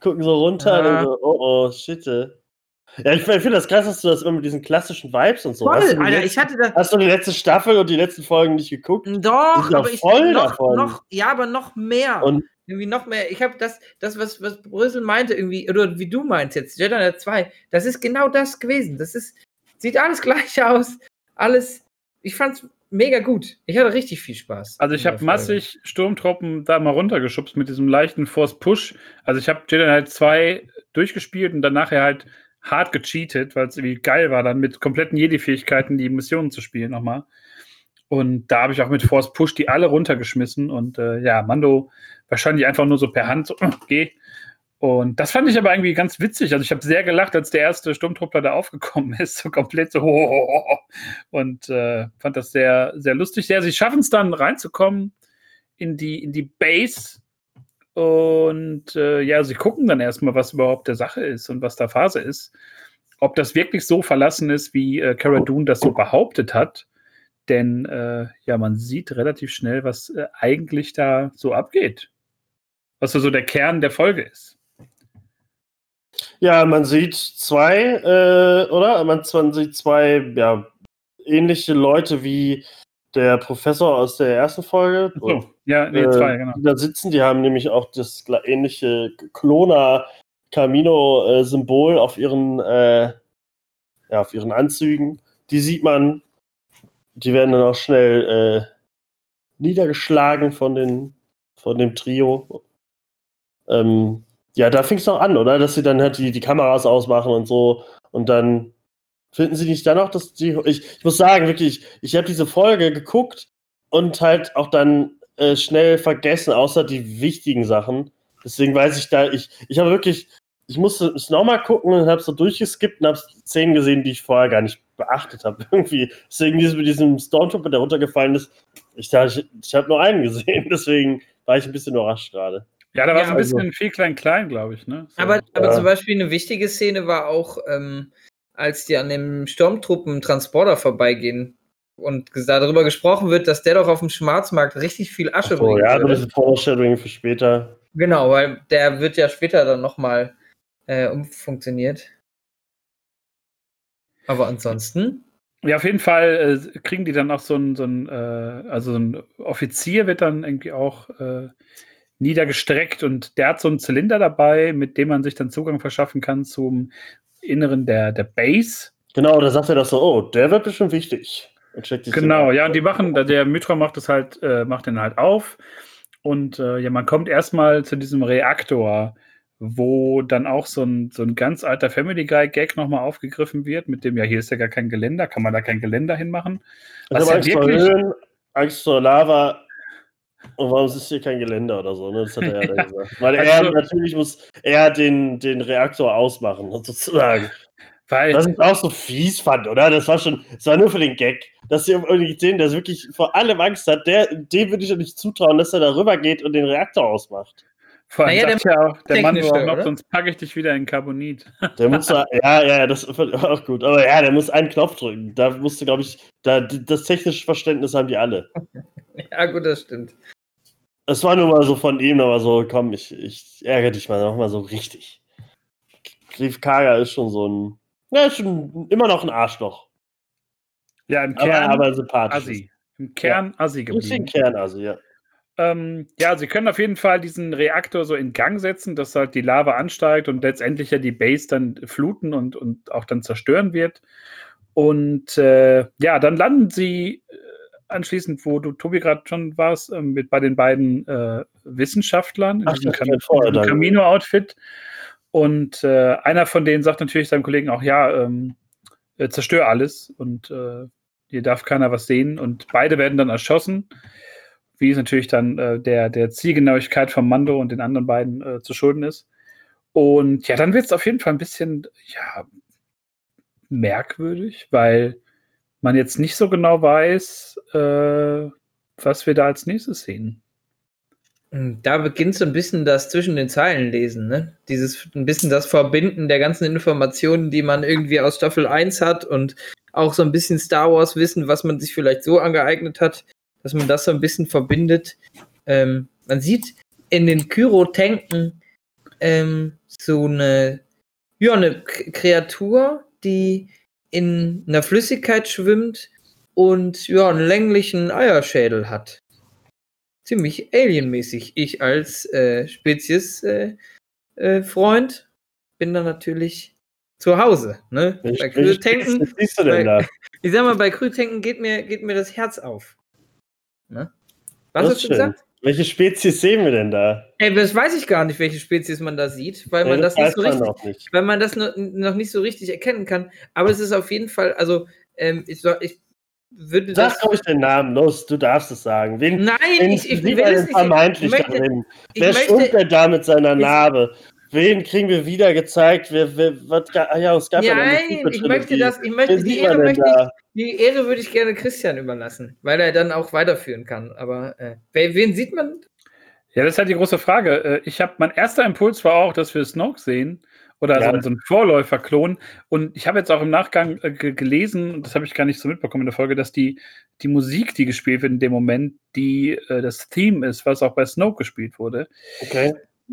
gucken so runter ja. und so, oh oh, shit. Ja, ich, finde das krass, dass du das immer mit diesen klassischen Vibes und so. Voll, hast. Du Alter, ich hatte das. Hast du die letzte Staffel und die letzten Folgen nicht geguckt? Doch, aber ich voll noch, davon. noch, ja, aber noch mehr. Und irgendwie noch mehr. Ich habe das, das was, was Brüssel meinte, irgendwie, oder wie du meinst jetzt, Jedi Knight 2, das ist genau das gewesen. Das ist, sieht alles gleich aus. Alles, ich fand's mega gut. Ich hatte richtig viel Spaß. Also ich habe massig Sturmtruppen da mal runtergeschubst mit diesem leichten Force Push. Also ich habe Jedi Knight 2 durchgespielt und dann nachher halt hart gecheatet, weil es irgendwie geil war, dann mit kompletten Jedi-Fähigkeiten die Missionen zu spielen nochmal. Und da habe ich auch mit Force Push die alle runtergeschmissen und äh, ja, Mando wahrscheinlich einfach nur so per Hand so, äh, geh. Und das fand ich aber irgendwie ganz witzig. Also ich habe sehr gelacht, als der erste Sturmtruppler da aufgekommen ist, so komplett so und äh, fand das sehr, sehr lustig. Ja, sie schaffen es dann reinzukommen in die, in die Base und äh, ja, sie gucken dann erstmal, was überhaupt der Sache ist und was da Phase ist. Ob das wirklich so verlassen ist, wie äh, Cara Dune das so behauptet hat. Denn äh, ja, man sieht relativ schnell, was äh, eigentlich da so abgeht. Was so der Kern der Folge ist. Ja, man sieht zwei, äh, oder? Man, man sieht zwei, ja, ähnliche Leute wie der Professor aus der ersten Folge. So, ja, nee, äh, zwei, genau. Die da sitzen, die haben nämlich auch das ähnliche Klona Camino-Symbol auf ihren, äh, ja, auf ihren Anzügen. Die sieht man. Die werden dann auch schnell äh, niedergeschlagen von, den, von dem Trio. Ähm, ja, da fing es doch an, oder? Dass sie dann halt die, die Kameras ausmachen und so. Und dann finden sie nicht dann auch, dass die. Ich, ich muss sagen, wirklich, ich habe diese Folge geguckt und halt auch dann äh, schnell vergessen, außer die wichtigen Sachen. Deswegen weiß ich da, ich, ich habe wirklich, ich musste es nochmal gucken und habe so durchgeskippt und habe Szenen gesehen, die ich vorher gar nicht beachtet habe. Irgendwie. Deswegen dieses mit diesem Stormtrooper, der runtergefallen ist, ich, dachte, ich, ich habe nur einen gesehen, deswegen war ich ein bisschen überrascht gerade. Ja, da war Ja, so ein bisschen also- viel klein-klein, glaube ich. Ne? So. Aber, aber Ja. zum Beispiel eine wichtige Szene war auch, ähm, als die an dem Sturmtruppen-Transporter vorbeigehen und darüber gesprochen wird, dass der doch auf dem Schwarzmarkt richtig viel Asche So, bringt. ja, so ein bisschen Foreshadowing für später. Genau, weil der wird ja später dann nochmal äh, umfunktioniert. Aber ansonsten, Ja, auf jeden Fall äh, kriegen die dann auch so ein, so ein äh, also so ein Offizier wird dann irgendwie auch äh, niedergestreckt und der hat so einen Zylinder dabei, mit dem man sich dann Zugang verschaffen kann zum Inneren der, der Base. Genau, da sagt er das so, oh, der wird bestimmt wichtig. Genau, ja, und die machen, der Mythra macht das halt, äh, macht den halt auf. Und äh, ja, man kommt erstmal zu diesem Reaktor, wo dann auch so ein, so ein ganz alter Family Guy-Gag nochmal aufgegriffen wird, mit dem, ja, hier ist ja gar kein Geländer, kann man da kein Geländer hinmachen? Ich Was habe ja wirklich- Angst vor Lava. Und warum ist hier kein Geländer oder so? Ne? Das hat er ja, dann gesagt. Weil er Also- natürlich muss er den, den Reaktor ausmachen, sozusagen. Weil, Was ich auch so fies fand, oder? Das war schon, es war nur für den Gag. Dass sie irgendwie den, der wirklich vor allem Angst hat, der, dem würde ich doch nicht zutrauen, dass er da rüber geht und den Reaktor ausmacht. Vor allem Naja, sagt ja auch der Mann auch noch, sonst packe ich dich wieder in Carbonit. Der muss da, ja, ja, das ich auch gut. Aber ja, der muss einen Knopf drücken. Da musste, glaube ich, da, das technische Verständnis haben die alle. ja gut, das stimmt. Es war nur mal so von ihm, aber so, komm, ich, ich ärgere dich mal noch mal so richtig. Grief Kaga ist schon so ein, ja, ist schon immer noch ein Arschloch. Ja, im Aber, Kern aber sympathisch. Assi. Im Kern Assi Bisschen geblieben. Kern, also, ja. Ähm, ja, sie können auf jeden Fall diesen Reaktor so in Gang setzen, dass halt die Lava ansteigt und letztendlich ja die Base dann fluten und, und auch dann zerstören wird. Und äh, ja, dann landen sie äh, anschließend, wo du, Tobi, gerade schon warst, ähm, mit bei den beiden äh, Wissenschaftlern in Ach, diesem. Camino-Outfit. Und äh, einer von denen sagt natürlich seinem Kollegen auch, ja, ähm, äh, zerstör alles und äh, hier darf keiner was sehen. Und beide werden dann erschossen wie es natürlich dann äh, der, der Zielgenauigkeit von Mando und den anderen beiden äh, zu schulden ist. Und ja, dann wird es auf jeden Fall ein bisschen ja, merkwürdig, weil man jetzt nicht so genau weiß, äh, was wir da als nächstes sehen. Und Da beginnt so ein bisschen das zwischen den Zeilen lesen, ne? Dieses ein bisschen das Verbinden der ganzen Informationen, die man irgendwie aus Staffel 1 hat und auch so ein bisschen Star Wars Wissen, was man sich vielleicht so angeeignet hat, dass man das so ein bisschen verbindet. Ähm, man sieht in den Kyro-Tanken ähm, so eine, ja, eine Kreatur, die in einer Flüssigkeit schwimmt und ja, einen länglichen Eierschädel hat ziemlich alienmäßig. Ich als äh, Spezies-Freund äh, äh, bin da natürlich zu Hause. Ne? Welche, bei welche Krütanken, Spezies siehst du denn bei- da? ich sag mal, bei Krütanken geht mir, geht mir das Herz auf. Ne? Was Das hast du schön. gesagt? Welche Spezies sehen wir denn da? Ey, das weiß ich gar nicht, welche Spezies man da sieht, weil man Ja, das nicht so richtig, noch nicht. weil man das noch, noch nicht so richtig erkennen kann. Aber es ist auf jeden Fall, also ähm, ich, ich würde Sag das. ruhig den Namen, los, du darfst es sagen. Wen, Nein, wen ich, ich will es nicht. vermeintlich ich möchte, da drin? ich Wer schwimmt denn da mit seiner Ich- Narbe? Wen kriegen wir wieder gezeigt? Wer, wer, was, ah ja, es gab ja eine Nein, ich Secret-Trilogie. möchte das, ich möchte, die Ehre möchte ich, die Ehre würde ich gerne Christian überlassen, weil er dann auch weiterführen kann. Aber äh, wer- wen sieht man? Ja, das ist halt die große Frage. Äh, Ich habe mein erster Impuls war auch, dass wir Snoke sehen oder Ja. so, so einen Vorläufer-Klon. Und ich habe jetzt auch im Nachgang äh, ge- gelesen, und das habe ich gar nicht so mitbekommen in der Folge, dass die, die Musik, die gespielt wird in dem Moment, die äh, das Theme ist, was auch bei Snoke gespielt wurde, Okay.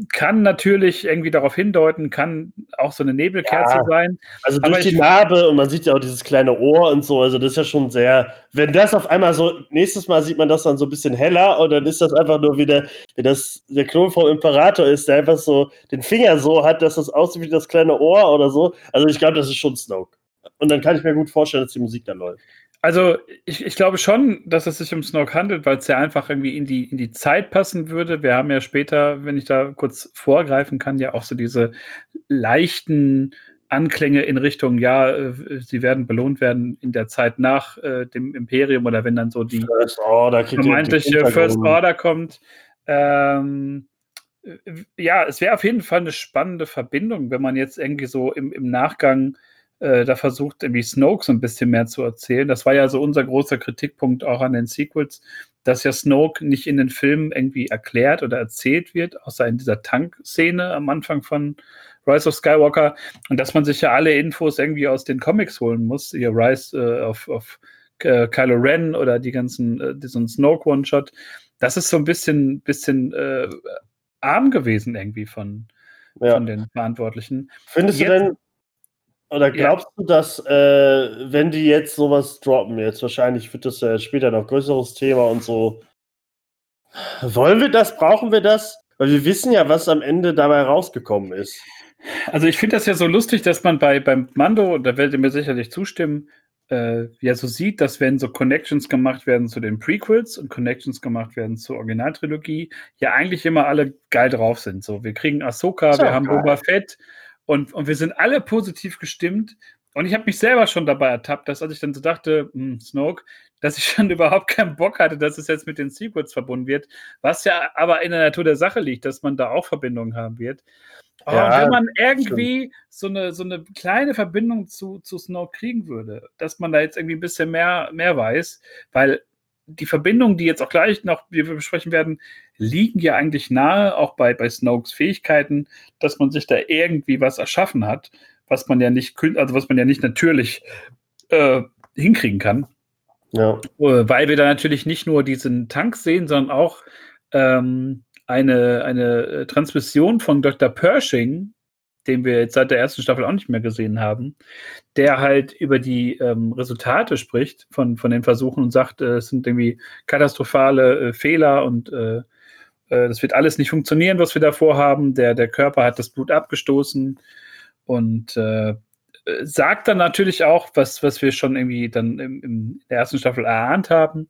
Kann natürlich irgendwie darauf hindeuten, kann auch so eine Nebelkerze Ja. sein. Also durch die Narbe und man sieht ja auch dieses kleine Ohr und so, also das ist ja schon sehr, wenn das auf einmal so, nächstes Mal sieht man das dann so ein bisschen heller und dann ist das einfach nur wieder, wie das der Klon vom Imperator ist, der einfach so den Finger so hat, dass das aussieht wie das kleine Ohr oder so. Also ich glaube, das ist schon Snoke. Und dann kann ich mir gut vorstellen, dass die Musik dann läuft. Also ich, ich glaube schon, dass es sich um Snoke handelt, weil es ja einfach irgendwie in die, in die Zeit passen würde. Wir haben ja später, wenn ich da kurz vorgreifen kann, ja auch so diese leichten Anklänge in Richtung, ja, äh, sie werden belohnt werden in der Zeit nach äh, dem Imperium oder wenn dann so die First Order vermeintliche. First Order kommt. Ähm, äh, ja, es wäre auf jeden Fall eine spannende Verbindung, wenn man jetzt irgendwie so im, im Nachgang äh, da versucht, irgendwie Snoke so ein bisschen mehr zu erzählen. Das war ja so unser großer Kritikpunkt auch an den Sequels, dass ja Snoke nicht in den Filmen irgendwie erklärt oder erzählt wird, außer in dieser Tank-Szene am Anfang von Rise of Skywalker und dass man sich ja alle Infos irgendwie aus den Comics holen muss, ihr Rise äh, auf, auf äh, Kylo Ren oder die ganzen, äh, diesen Snoke One-Shot. Das ist so ein bisschen, bisschen äh, arm gewesen irgendwie von, Ja. von den Verantwortlichen. Findest Jetzt- du denn, oder Ja. glaubst du, dass, äh, wenn die jetzt sowas droppen, jetzt wahrscheinlich wird das ja später noch größeres Thema und so, wollen wir das, brauchen wir das? Weil wir wissen ja, was am Ende dabei rausgekommen ist. Also ich finde das ja so lustig, dass man bei beim Mando, da werdet ihr mir sicherlich zustimmen, äh, ja so sieht, dass wenn so Connections gemacht werden zu den Prequels und Connections gemacht werden zur Originaltrilogie, ja eigentlich immer alle geil drauf sind. So, wir kriegen Ahsoka, ja wir haben geil. Boba Fett und, und wir sind alle positiv gestimmt. Und ich habe mich selber schon dabei ertappt, dass als ich dann so dachte, hm, Snoke, dass ich schon überhaupt keinen Bock hatte, dass es jetzt mit den Sequels verbunden wird, was ja aber in der Natur der Sache liegt, dass man da auch Verbindungen haben wird. Oh, Ja, wenn man irgendwie so eine, so eine kleine Verbindung zu, zu Snoke kriegen würde, dass man da jetzt irgendwie ein bisschen mehr, mehr weiß, weil die Verbindungen, die jetzt auch gleich noch, wir besprechen werden, liegen ja eigentlich nahe, auch bei, bei Snokes Fähigkeiten, dass man sich da irgendwie was erschaffen hat, was man ja nicht, also was man ja nicht natürlich äh, hinkriegen kann. Ja. Äh, Weil wir da natürlich nicht nur diesen Tank sehen, sondern auch ähm, eine, eine äh, Transmission von Dr. Pershing, den wir jetzt seit der ersten Staffel auch nicht mehr gesehen haben, der halt über die ähm, Resultate spricht von, von den Versuchen und sagt, äh, es sind irgendwie katastrophale äh, Fehler und äh, äh, das wird alles nicht funktionieren, was wir da vorhaben. Der, der Körper hat das Blut abgestoßen und äh, sagt dann natürlich auch, was, was wir schon irgendwie dann im, in der ersten Staffel erahnt haben,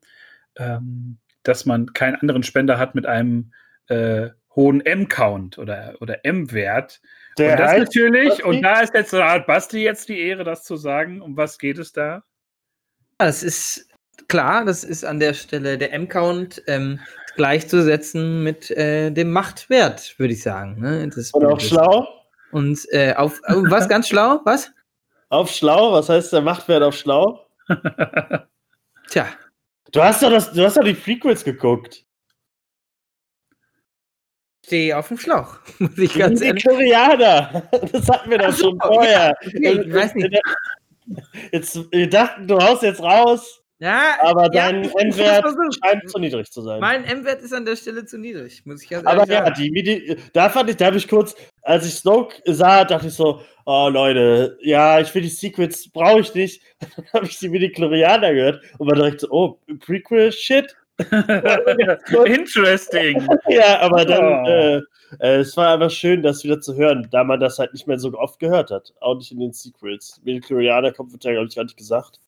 ähm, dass man keinen anderen Spender hat mit einem äh, hohen M-Count oder, oder M-Wert. Der Und das heißt, natürlich, Basti? und da ist jetzt so hat Basti jetzt die Ehre, das zu sagen. Um was geht es da? Das ist klar, das ist an der Stelle der M-Count ähm, gleichzusetzen mit äh, dem Machtwert, würde ich sagen. Ne? Das und auf schlau? Und äh, auf äh, was ganz schlau? Was? Auf schlau? Was heißt der Machtwert auf schlau? Tja, Du hast doch das, du hast doch die Prequels geguckt. Stehe auf dem Schlauch. Muss ich Die ganz ehrlich. Koreaner. Das hatten wir doch so, schon vorher. okay, ich weiß nicht. Jetzt, wir dachten, du haust jetzt raus, Ja, aber ja, dein hab's M-Wert scheint zu niedrig zu sein. Mein M-Wert ist an der Stelle zu niedrig, muss ich ganz Aber ja, sagen. die Midi da fand ich, da habe ich kurz, als ich Snoke sah, dachte ich so, oh Leute, ja, ich will die Secrets, brauche ich nicht. Dann habe ich die Midi-Chlorianer gehört und war direkt so, oh, Prequel-Shit. Interesting. Ja, aber dann, Oh. äh, äh, es war einfach schön, das wieder zu hören, da man das halt nicht mehr so oft gehört hat. Auch nicht in den Sequels. Midichlorianer kommt, wird ja, glaube ich, gar nicht gesagt.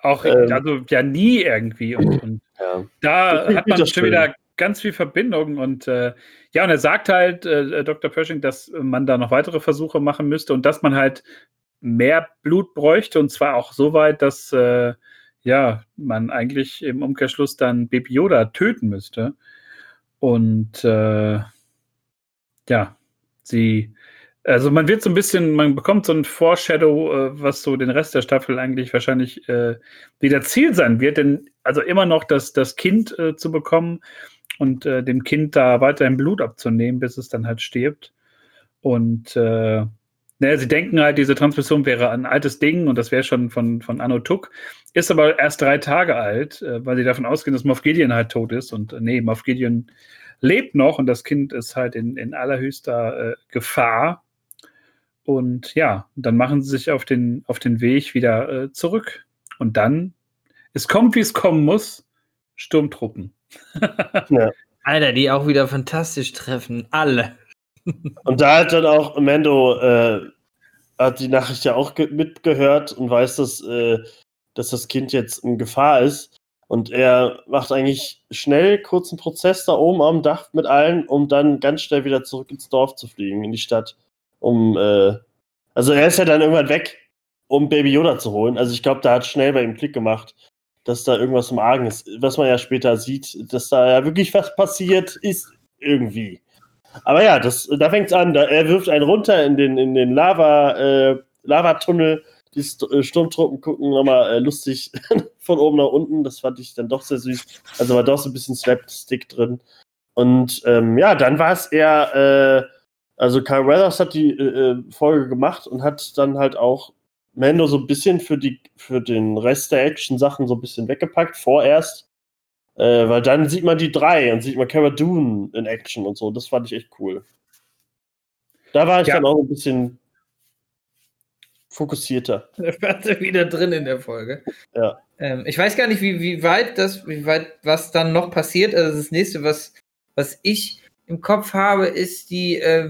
Auch, Ähm. also ja nie irgendwie. Und, und Ja. da hat man schon schön. wieder ganz viel Verbindung und äh, ja, und er sagt halt, äh, Dr. Pershing, dass man da noch weitere Versuche machen müsste und dass man halt mehr Blut bräuchte und zwar auch so weit, dass äh, ja, man eigentlich im Umkehrschluss dann Baby Yoda töten müsste. Und äh, ja, sie, also man wird so ein bisschen, man bekommt so ein Foreshadow, äh, was so den Rest der Staffel eigentlich wahrscheinlich äh, wieder Ziel sein wird, denn also immer noch das, das Kind äh, zu bekommen und äh, dem Kind da weiterhin Blut abzunehmen, bis es dann halt stirbt. Und äh, naja, sie denken halt, diese Transmission wäre ein altes Ding und das wäre schon von, von Anno Tuck, ist aber erst drei Tage alt, äh, weil sie davon ausgehen, dass Moff Gideon halt tot ist. Und äh, nee, Moff Gideon lebt noch und das Kind ist halt in, in allerhöchster äh, Gefahr. Und ja, dann machen sie sich auf den, auf den Weg wieder äh, zurück. Und dann, es kommt, wie es kommen muss, Sturmtruppen. Alter, die auch wieder fantastisch treffen. Alle. Und da hat dann auch Mando äh, hat die Nachricht ja auch ge- mitgehört und weiß, dass, äh, dass das Kind jetzt in Gefahr ist. Und er macht eigentlich schnell kurzen Prozess da oben am Dach mit allen, um dann ganz schnell wieder zurück ins Dorf zu fliegen, in die Stadt. Um, äh, also er ist ja dann irgendwann weg, um Baby Yoda zu holen. Also ich glaube, da hat schnell bei ihm Klick gemacht, dass da irgendwas im Argen ist. Was man ja später sieht, dass da ja wirklich was passiert ist, irgendwie. Aber ja, das, da fängt's an. Da, er wirft einen runter in den, in den Lava, äh, Lavatunnel. Die St äh, Sturmtruppen gucken nochmal äh, lustig von oben nach unten. Das fand ich dann doch sehr süß. Also war doch so ein bisschen Slapstick drin. Und ähm, ja, dann war es eher, äh, also Carl Weathers hat die äh, äh, Folge gemacht und hat dann halt auch Mando so ein bisschen für, die, für den Rest der Action-Sachen so ein bisschen weggepackt, vorerst. Äh, weil dann sieht man die drei und sieht man Cara Dune in Action und so. Das fand ich echt cool. Da war ich Ja. dann auch ein bisschen fokussierter. Da warst du wieder drin in der Folge. Ja. Ähm, ich weiß gar nicht, wie, wie weit das, wie weit was dann noch passiert. Also das nächste, was, was ich im Kopf habe, ist, die, äh,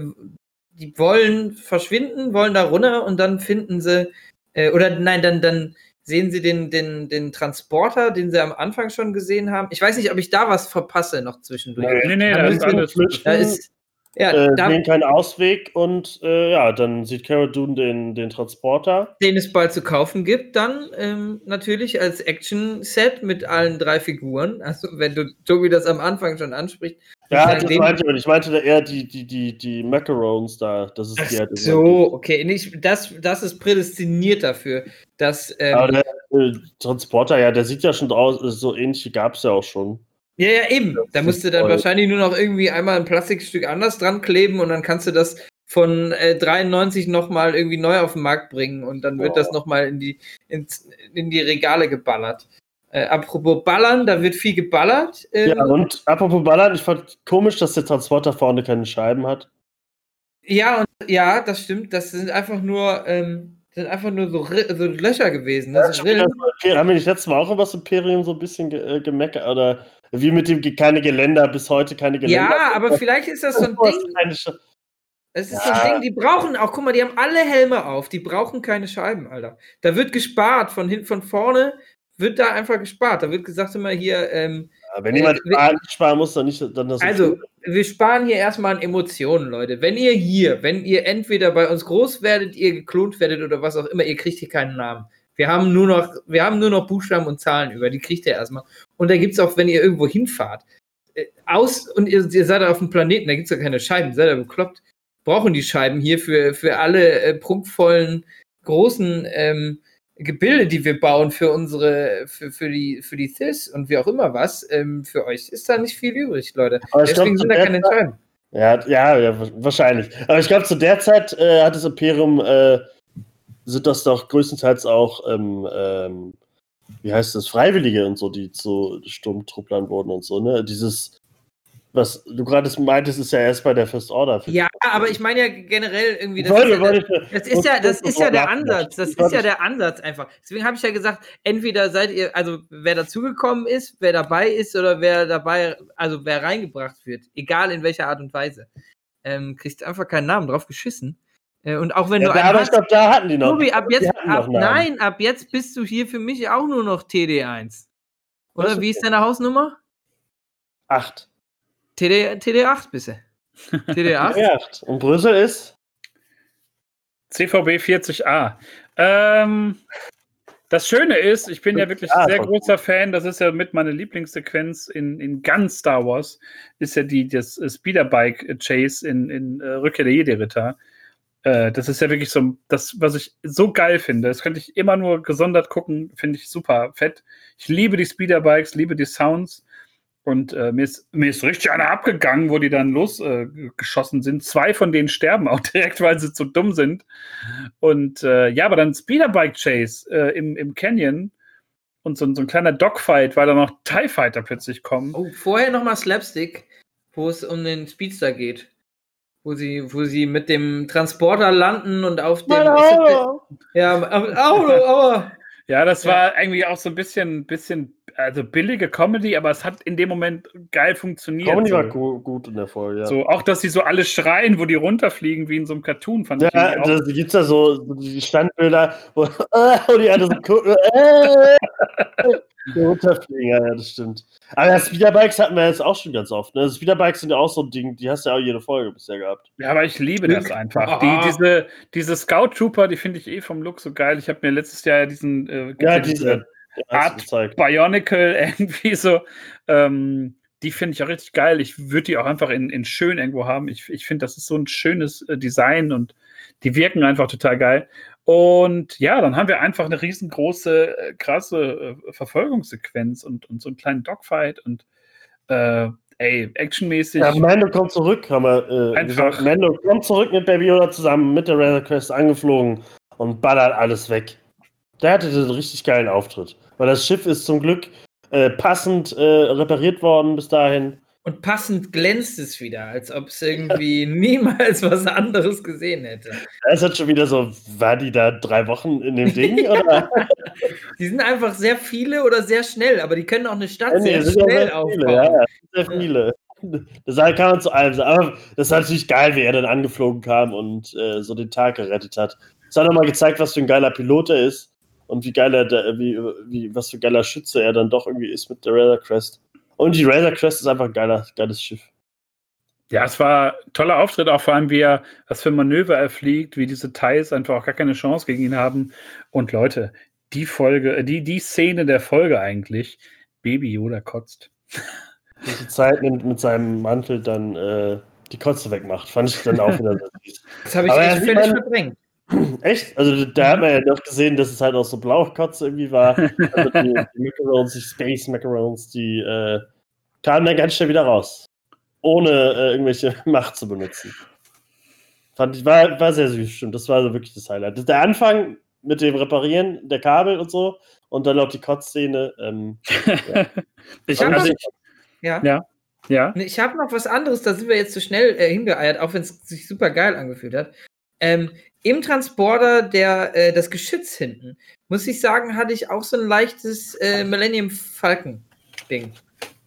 die wollen verschwinden, wollen da runter und dann finden sie, äh, oder nein, dann, dann sehen sie den, den, den Transporter, den sie am Anfang schon gesehen haben. Ich weiß nicht, ob ich da was verpasse noch zwischendurch. Nee. Nee, nee, Da das ist alles. flüchten. Da ist, ja, äh, da, sehen keinen Ausweg und äh, ja, dann sieht Cara Dune den, den Transporter. den es bald zu kaufen gibt, dann ähm, natürlich als Action-Set mit allen drei Figuren. Also wenn du Tobi das am Anfang schon anspricht. Ja, das meinte ich. Ich meinte da eher die, die, die, die Macarons da. Das ist die halt so, okay. Nicht, das, das ist prädestiniert dafür, dass. Ähm, Aber der äh, Transporter, ja, der sieht ja schon aus, äh, so ähnliche gab es ja auch schon. ja, ja, eben. Da musst du dann voll. wahrscheinlich nur noch irgendwie einmal ein Plastikstück anders dran kleben und dann kannst du das von äh, 93 nochmal irgendwie neu auf den Markt bringen und dann wird Boah. das nochmal in die, ins, in die Regale geballert. Äh, apropos Ballern, da wird viel geballert. Ähm, Ja, und apropos Ballern, ich fand komisch, dass der Transporter vorne keine Scheiben hat. Ja, und ja, das stimmt. Das sind einfach nur, ähm, sind einfach nur so, so Löcher gewesen. Ja, Das wieder Rillen. so, haben wir nicht letztes Mal auch über das Imperium so ein bisschen ge äh, gemeckert? Oder wie mit dem keine Geländer, bis heute keine Geländer. Ja, aber vielleicht ist das so ein Ding. Es ist Ja. so ein Ding, die brauchen auch, guck mal, die haben alle Helme auf, die brauchen keine Scheiben, Alter. Da wird gespart, von hinten, von vorne wird da einfach gespart. Da wird gesagt immer hier, ähm, Ja, wenn jemand Äh, sparen, muss, dann nicht dann das. also, wir sparen hier erstmal an Emotionen, Leute. Wenn ihr hier, wenn ihr entweder bei uns groß werdet, ihr geklont werdet oder was auch immer, ihr kriegt hier keinen Namen. Wir haben nur noch, wir haben nur noch Buchstaben und Zahlen über, die kriegt ihr erstmal. Und da gibt es auch, wenn ihr irgendwo hinfahrt, äh, aus und ihr, ihr seid auf dem Planeten, da gibt es ja keine Scheiben, seid ihr bekloppt. Brauchen die Scheiben hier für, für alle äh, prunkvollen, großen ähm, Gebilde, die wir bauen für unsere, für, für die, für die Thys und wie auch immer was, ähm, für euch ist da nicht viel übrig, Leute. Aber Deswegen glaub, sind da keine Scheiben. Ja, ja, ja, wa- wahrscheinlich. Aber ich glaube, zu der Zeit äh, hat das Imperium, äh, sind das doch größtenteils auch, ähm, ähm, wie heißt das, Freiwillige und so, die zu Sturmtrupplern wurden und so, ne? Dieses, Was du gerade meintest, ist ja erst bei der First Order. Ja, aber ich meine ja generell irgendwie. Das Wollte, ist ja, wollte das, das ist ja, das ist ja der Ansatz. Das ist ja der Ansatz einfach. Deswegen habe ich ja gesagt, entweder seid ihr, also wer dazugekommen ist, wer dabei ist oder wer dabei, also wer reingebracht wird, egal in welcher Art und Weise, ähm, kriegst einfach keinen Namen drauf geschissen. Äh, Und auch wenn Ja, du aber ich glaube, da hatten die noch. Tobi, ab jetzt, ab, nein, ab jetzt bist du hier für mich auch nur noch TD1. Oder wie ist deine Hausnummer? Acht. TD, TD8 bist du. TD8? Ja, acht. Und Brüssel ist. CVB 40a. Ähm, das Schöne ist, ich bin ja wirklich Ah, sehr großer Fan, das ist ja mit meine Lieblingssequenz in, in ganz Star Wars, ist ja die, das äh, Speederbike-Chase in, in äh, Rückkehr der Jedi-Ritter. Äh, das ist ja wirklich so, das, was ich so geil finde. Das könnte ich immer nur gesondert gucken, finde ich super fett. Ich liebe die Speederbikes, liebe die Sounds. Und äh, mir, ist, mir ist richtig einer abgegangen, wo die dann losgeschossen äh, geschossen sind. Zwei von denen sterben auch direkt, weil sie zu dumm sind. Und äh, ja, aber dann Speederbike-Chase äh, im, im Canyon und so, so ein kleiner Dogfight, weil da noch TIE Fighter plötzlich kommen. Oh, vorher nochmal Slapstick, wo es um den Speedster geht. Wo sie, wo sie mit dem Transporter landen und auf dem. Ja. Ja, das Ja. war irgendwie auch so ein bisschen, bisschen, also billige Comedy, aber es hat in dem Moment geil funktioniert. Comedy so. war gu gut in der Folge, ja. So, auch dass sie so alle schreien, wo die runterfliegen, wie in so einem Cartoon, fand ich Ja, irgendwie auch. da gibt's ja so die Standbilder, wo, wo die alle so gucken, äh, runterfliegen, ja, ja, das stimmt. Aber ja, Speederbikes hatten wir jetzt auch schon ganz oft. Ne? Speederbikes sind ja auch so ein Ding, die hast du ja auch jede Folge bisher gehabt. Ja, aber ich liebe das einfach. Die, diese, diese Scout Trooper, die finde ich eh vom Look so geil. Ich habe mir letztes Jahr ja diesen äh, Ja, ja diese. Art. Bionicle irgendwie so. Ähm, die finde ich auch richtig geil. Ich würde die auch einfach in, in schön irgendwo haben. Ich, ich finde, das ist so ein schönes äh, Design und die wirken einfach total geil. Und ja, dann haben wir einfach eine riesengroße, äh, krasse äh, Verfolgungssequenz und, und so einen kleinen Dogfight und äh, ey, actionmäßig. Ja, Mando kommt zurück, haben wir äh, Einfach. gesagt. Mando kommt zurück mit Baby Yoda zusammen mit der Razor Quest angeflogen und ballert alles weg. Der hatte einen richtig geilen Auftritt. Weil das Schiff ist zum Glück äh, passend äh, repariert worden bis dahin. Und passend glänzt es wieder, als ob es irgendwie niemals was anderes gesehen hätte. Ist jetzt schon wieder so, war die da drei Wochen in dem Ding? oder? Die sind einfach sehr viele oder sehr schnell, aber die können auch eine Stadt Ja, nee, sehr es schnell sehr aufbauen. viele, ja, sehr viele. Das kann man zu allem sagen. Aber das ist natürlich geil, wie er dann angeflogen kam und äh, so den Tag gerettet hat. Es hat nochmal gezeigt, was für ein geiler Pilot er ist und wie geiler, der, wie, wie, was für ein geiler Schütze er dann doch irgendwie ist mit der Razor Crest. Und die Razor Crest ist einfach ein geiler, geiles Schiff. Ja, es war ein toller Auftritt, auch vor allem, wie er, was für Manöver er fliegt, wie diese Thais einfach auch gar keine Chance gegen ihn haben. Und Leute, die Folge, äh, die, die Szene der Folge eigentlich, Baby Yoda kotzt. Die Zeit mit, mit seinem Mantel dann äh, die Kotze wegmacht. Fand ich dann auch wieder. Das habe ich Aber echt völlig verdrängt. Echt? Also da hat man ja noch gesehen, dass es halt auch so Blaukotze irgendwie war. Also die, die Macarons, die Space Macarons, die äh, kamen dann ganz schnell wieder raus. Ohne äh, irgendwelche Macht zu benutzen. Fand ich, war, war sehr süß, stimmt. Das war so wirklich das Highlight. Der Anfang mit dem Reparieren der Kabel und so und dann auch die Kotzszene. Ähm, ich hab also, noch- ich, Ja. Ja. ja. Ich habe noch was anderes, da sind wir jetzt zu schnell äh, hingeeiert, auch wenn es sich super geil angefühlt hat. Ähm, Im Transporter, der äh, das Geschütz hinten, muss ich sagen, hatte ich auch so ein leichtes äh, Millennium Falcon-Ding.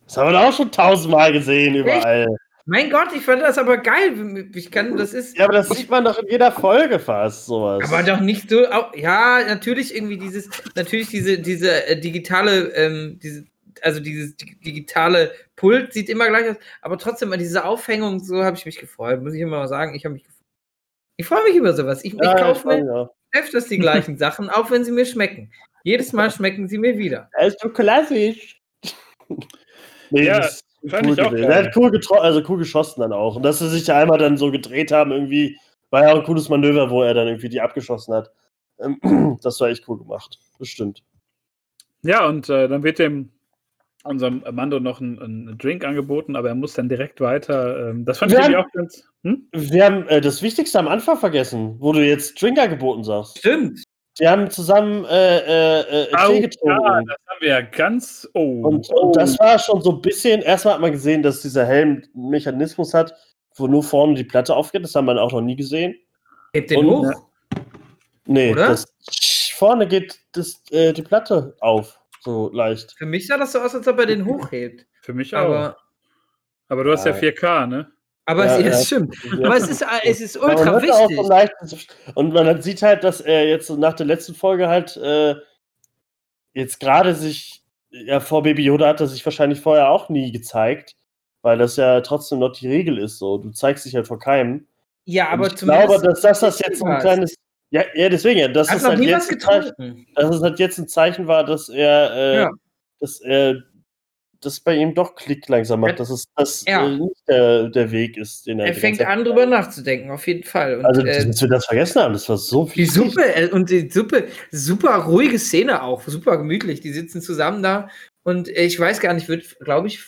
das haben wir doch auch schon tausendmal gesehen überall. Mein Gott, ich fand das aber geil. Ich kann, das ist. Ja, aber das sieht man doch in jeder Folge fast, sowas. Aber doch nicht so. Auch, ja, natürlich irgendwie dieses, natürlich diese, diese äh, digitale, ähm, diese, also dieses dig- digitale Pult sieht immer gleich aus, aber trotzdem an diese Aufhängung, so habe ich mich gefreut, muss ich immer mal sagen. Ich habe mich gefreut. Ich freue mich über sowas. Ich, ich ja, kaufe ich mir auch. öfters die gleichen Sachen, auch wenn sie mir schmecken. Jedes Mal schmecken sie mir wieder. Er ist so klassisch. nee, Ja, das fand cool ich auch geil. Er hat cool, also cool geschossen dann auch. Und dass sie sich da einmal dann so gedreht haben, irgendwie, war ja auch ein cooles Manöver, wo er dann irgendwie die abgeschossen hat. Ähm, Das war echt cool gemacht. Das stimmt. Ja, und äh, dann wird dem unserem Mando noch ein, ein Drink angeboten, aber er muss dann direkt weiter. Ähm, das fand ich Ja. irgendwie auch ganz. Hm? Wir haben äh, das Wichtigste am Anfang vergessen, wo du jetzt Drinker geboten sagst. Stimmt. die haben zusammen äh, äh, äh, Au, Tee ja, getrunken. das haben wir ja ganz. Oh, Und, oh. und das war schon so ein bisschen, erstmal hat man gesehen, dass dieser Helm einen Mechanismus hat, wo nur vorne die Platte aufgeht. Das haben wir auch noch nie gesehen. Hebt den Und- hoch. Nee, Oder? das vorne geht das, äh, die Platte auf. So leicht. Für mich sah das so aus, als ob er den hochhebt. Für mich auch. Aber, Aber, du hast ja Ja. 4K, ne? aber Ja, es, ja, ja. es stimmt. Aber es ist, es ist Ja, man ultra auch wichtig. so leicht, und man sieht halt, dass er jetzt nach der letzten Folge halt äh, jetzt gerade sich, ja, vor Baby Yoda hat er sich wahrscheinlich vorher auch nie gezeigt, weil das ja trotzdem noch die Regel ist. So, du zeigst dich halt vor keinem. Ja, aber Und ich zumindest. glaube, dass das, das jetzt ein kleines. Ja, ja, deswegen, ja, das ist halt jetzt ein Zeichen, dass es halt jetzt ein Zeichen war, dass er, äh, Ja. dass er das bei ihm doch Klick langsam macht, dass es das Ja. äh, nicht der, der Weg ist, den er Er fängt an, drüber nachzudenken, auf jeden Fall. Und, Also, äh, dass wir das vergessen haben, das war so viel. Die Suppe äh, und die Suppe, super ruhige Szene auch, super gemütlich. Die sitzen zusammen da und äh, ich weiß gar nicht, wird, glaube ich,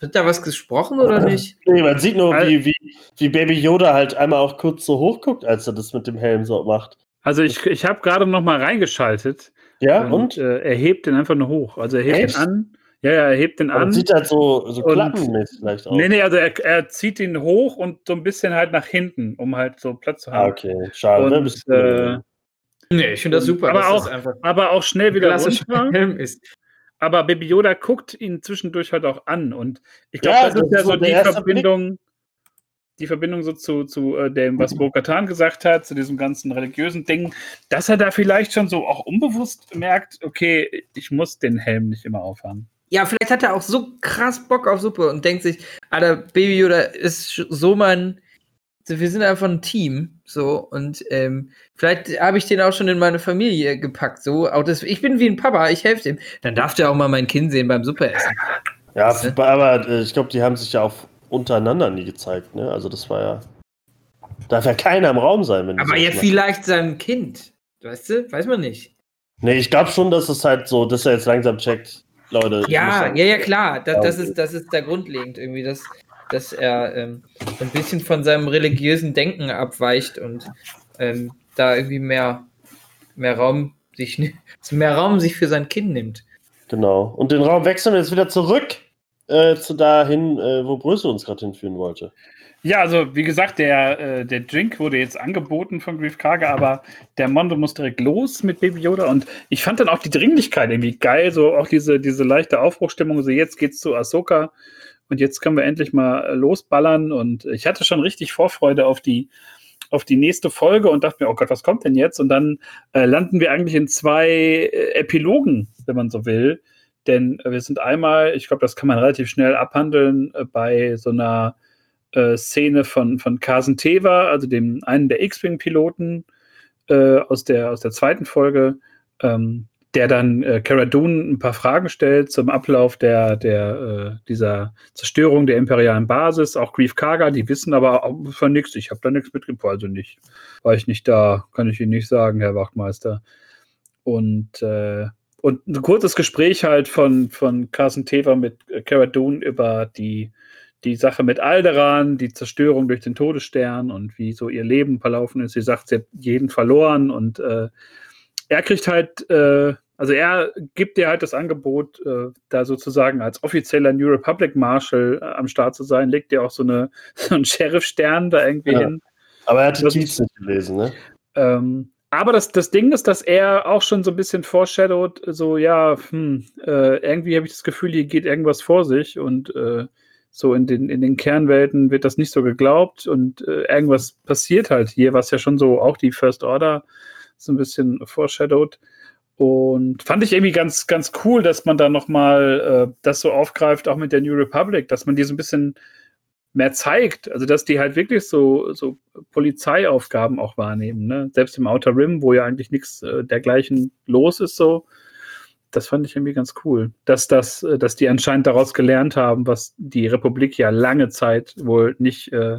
wird da was gesprochen oder nicht? Nee, man sieht nur, wie, wie, wie Baby Yoda halt einmal auch kurz so hochguckt, als er das mit dem Helm so macht. Also ich, ich habe gerade noch mal reingeschaltet. Ja, und? Äh, er hebt den einfach nur hoch. Also er hebt Echt? den an. Ja, ja, er hebt den Man an. sieht halt so, so Und- klappenmäßig vielleicht aus. Nee, nee, also er, er zieht ihn hoch und so ein bisschen halt nach hinten, um halt so Platz zu Ah, haben. okay, schade. ne? Und, Bisschen- äh, Nee, ich finde das super, Aber dass auch das einfach aber auch schnell wieder runter. Helm ist. Aber Baby Yoda guckt ihn zwischendurch halt auch an. Und ich glaube, Ja, das, das ist ja ist so die Verbindung, die Verbindung so zu, zu äh, dem, was Bo-Katan gesagt hat, zu diesem ganzen religiösen Ding, dass er da vielleicht schon so auch unbewusst merkt, okay, ich muss den Helm nicht immer aufhaben. Ja, vielleicht hat er auch so krass Bock auf Suppe und denkt sich, Alter, Baby Yoda ist so mein. So, Wir sind einfach ein Team, so, und ähm, vielleicht habe ich den auch schon in meine Familie gepackt, so. Auch das, ich bin wie ein Papa, ich helfe dem. Dann darf der auch mal mein Kind sehen beim Suppe essen. ja, Weißt du? aber äh, ich glaube, die haben sich ja auch untereinander nie gezeigt, ne? Also das war ja. Darf ja keiner im Raum sein, wenn Aber ja, vielleicht sein Kind. Weißt du? Weiß man nicht. Nee, ich glaube schon, dass es halt so, dass er jetzt langsam checkt, Leute. Ja, ja, ja, klar. Das, das, ist, das ist da grundlegend irgendwie, dass, dass er ähm, so ein bisschen von seinem religiösen Denken abweicht und ähm, da irgendwie mehr, mehr Raum sich mehr Raum sich für sein Kind nimmt. Genau. Und den Raum wechseln wir jetzt wieder zurück äh, zu dahin, äh, wo Bröse uns gerade hinführen wollte. Ja, also wie gesagt, der, äh, der Drink wurde jetzt angeboten von Grief Karga, aber der Mondo muss direkt los mit Baby Yoda und ich fand dann auch die Dringlichkeit irgendwie geil, so auch diese, diese leichte Aufbruchstimmung, so jetzt geht's zu Ahsoka und jetzt können wir endlich mal äh, losballern und ich hatte schon richtig Vorfreude auf die auf die nächste Folge und dachte mir, oh Gott, was kommt denn jetzt? Und dann äh, landen wir eigentlich in zwei äh, Epilogen, wenn man so will. Denn äh, wir sind einmal, ich glaube, das kann man relativ schnell abhandeln, äh, bei so einer äh, Szene von, von Carson Teva, also dem einen der X-Wing-Piloten aus, der, aus der zweiten Folge, ähm, der dann äh, Cara Dune ein paar Fragen stellt zum Ablauf der, der, äh, dieser Zerstörung der imperialen Basis. Auch Grief Karga, die wissen aber von nichts. Ich habe da nichts mitgekriegt, also nicht. War ich nicht da, kann ich Ihnen nicht sagen, Herr Wachtmeister. Und, äh, und ein kurzes Gespräch halt von, von Carson Teva mit äh, Cara Dune über die, die Sache mit Alderan, die Zerstörung durch den Todesstern und wie so ihr Leben verlaufen ist. Sie sagt, sie hat jeden verloren und äh, er kriegt halt, äh, also er gibt dir halt das Angebot, äh, da sozusagen als offizieller New Republic Marshal äh, am Start zu sein, legt dir auch so, eine, so einen Sheriff-Stern da irgendwie Ja. hin. Aber er hat die Das- Tweets nicht gelesen, ne? Ähm, aber das, das Ding ist, dass er auch schon so ein bisschen foreshadowed, so, ja, hm, äh, irgendwie habe ich das Gefühl, hier geht irgendwas vor sich und äh, so in den, in den Kernwelten wird das nicht so geglaubt und äh, irgendwas passiert halt hier, was ja schon so auch die First Order so ein bisschen foreshadowed. Und fand ich irgendwie ganz, ganz cool, dass man da nochmal äh, das so aufgreift, auch mit der New Republic, dass man die so ein bisschen mehr zeigt. Also, dass die halt wirklich so, so Polizeiaufgaben auch wahrnehmen. Ne? Selbst im Outer Rim, wo ja eigentlich nichts äh, dergleichen los ist, so. Das fand ich irgendwie ganz cool. Dass, das, äh, dass die anscheinend daraus gelernt haben, was die Republik ja lange Zeit wohl nicht äh,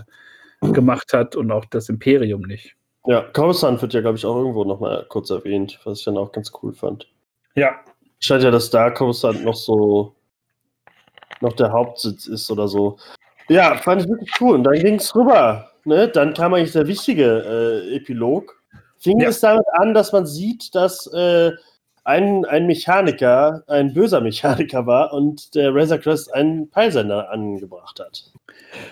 gemacht hat und auch das Imperium nicht. Ja, Coruscant wird ja, glaube ich, auch irgendwo nochmal kurz erwähnt, was ich dann auch ganz cool fand. Ja, Scheint ja, dass da Coruscant noch so noch der Hauptsitz ist oder so. Ja, fand ich wirklich cool. Und dann ging es rüber. Ne? Dann kam eigentlich der wichtige äh, Epilog, fing Ja. es damit an, dass man sieht, dass äh, ein, ein Mechaniker ein böser Mechaniker war und der Razor Crest einen Peilsender angebracht hat.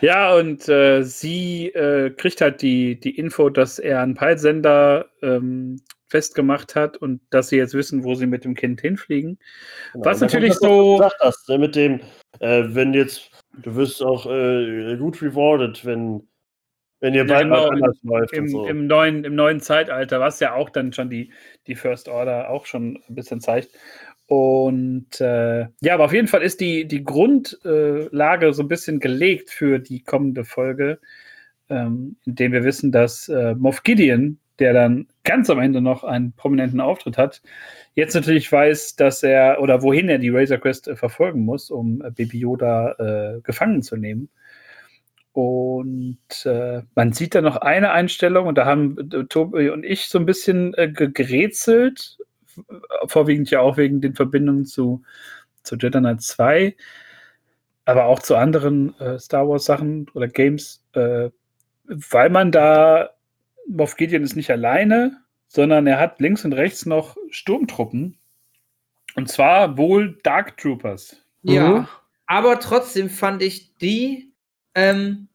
Ja, und äh, sie äh, kriegt halt die, die Info, dass er einen Peilsender ähm, festgemacht hat und dass sie jetzt wissen, wo sie mit dem Kind hinfliegen. Genau. Was natürlich das, so- gesagt hast, ne, mit dem, äh, wenn jetzt, du wirst auch äh, gut rewarded, wenn, wenn ihr Ja, bald mal genau, anders läuft und Im, so. im, neuen, Im neuen Zeitalter, was ja auch dann schon die, die First Order auch schon ein bisschen zeigt. Und äh, ja, aber auf jeden Fall ist die, die Grundlage so ein bisschen gelegt für die kommende Folge, ähm, indem wir wissen, dass äh, Moff Gideon, der dann ganz am Ende noch einen prominenten Auftritt hat, jetzt natürlich weiß, dass er oder wohin er die Razor Quest äh, verfolgen muss, um äh, Baby Yoda äh, gefangen zu nehmen. Und äh, man sieht da noch eine Einstellung, und da haben äh, Tobi und ich so ein bisschen äh, ge- gerätselt, äh, vorwiegend ja auch wegen den Verbindungen zu, zu Jedi Knight 2, aber auch zu anderen äh, Star Wars Sachen oder Games, äh, weil man da, Moff Gideon ist nicht alleine, sondern er hat links und rechts noch Sturmtruppen. Und zwar wohl Dark Troopers. Ja, Mhm. aber trotzdem fand ich die ähm,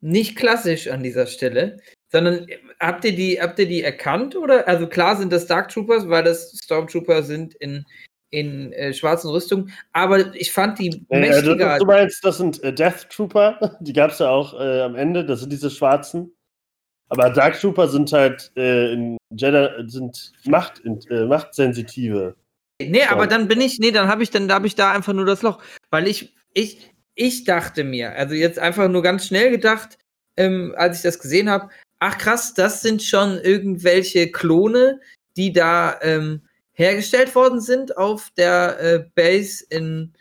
nicht klassisch an dieser Stelle, sondern äh, habt ihr die, habt ihr die erkannt oder? Also klar sind das Dark Troopers, weil das Stormtrooper sind in, in äh, schwarzen Rüstungen, aber ich fand die Äh, mächtiger. du, du meinst, das sind äh, Death Trooper, die gab es ja auch äh, am Ende, das sind diese schwarzen. Aber Dark Trooper sind halt äh, in Jedi, sind Macht, äh, Machtsensitive. Nee, aber dann bin ich, nee, dann habe ich, dann habe ich da einfach nur das Loch, weil ich, ich, ich dachte mir, also jetzt einfach nur ganz schnell gedacht, ähm, als ich das gesehen habe, ach krass, das sind schon irgendwelche Klone, die da ähm, hergestellt worden sind auf der äh, Base in,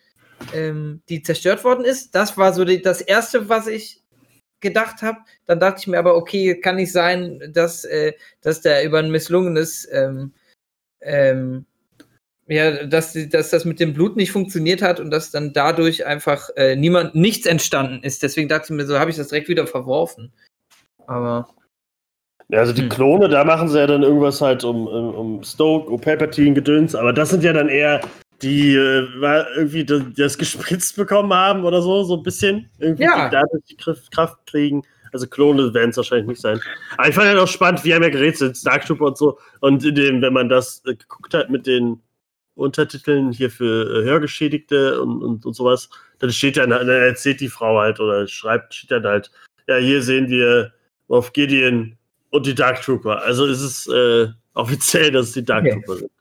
ähm, die zerstört worden ist. Das war so die, das erste, was ich gedacht habe. Dann dachte ich mir aber, okay, kann nicht sein, dass, äh, dass der über ein misslungenes ähm, ähm, ja, dass, dass das mit dem Blut nicht funktioniert hat und dass dann dadurch einfach äh, niemand nichts entstanden ist. Deswegen dachte ich mir so, habe ich das direkt wieder verworfen. Aber Ja, also die Hm. Klone, da machen sie ja dann irgendwas halt um, um, um Stoke, um Palpatine, Gedöns, aber das sind ja dann eher die äh, irgendwie das, das gespritzt bekommen haben oder so, so ein bisschen. Irgendwie Ja. die dadurch die Kraft, kriegen. Also Klone werden es wahrscheinlich nicht sein. Aber ich fand halt auch spannend, wir haben ja gerätselt, Dark Trooper und so. Und in dem, wenn man das äh, geguckt hat mit den Untertiteln hier für äh, Hörgeschädigte und, und, und sowas, dann steht dann, dann erzählt die Frau halt oder schreibt, steht dann halt, ja, hier sehen wir auf Gideon und die Dark Trooper. Also ist es äh, offiziell, dass es die Dark Okay. Trooper sind.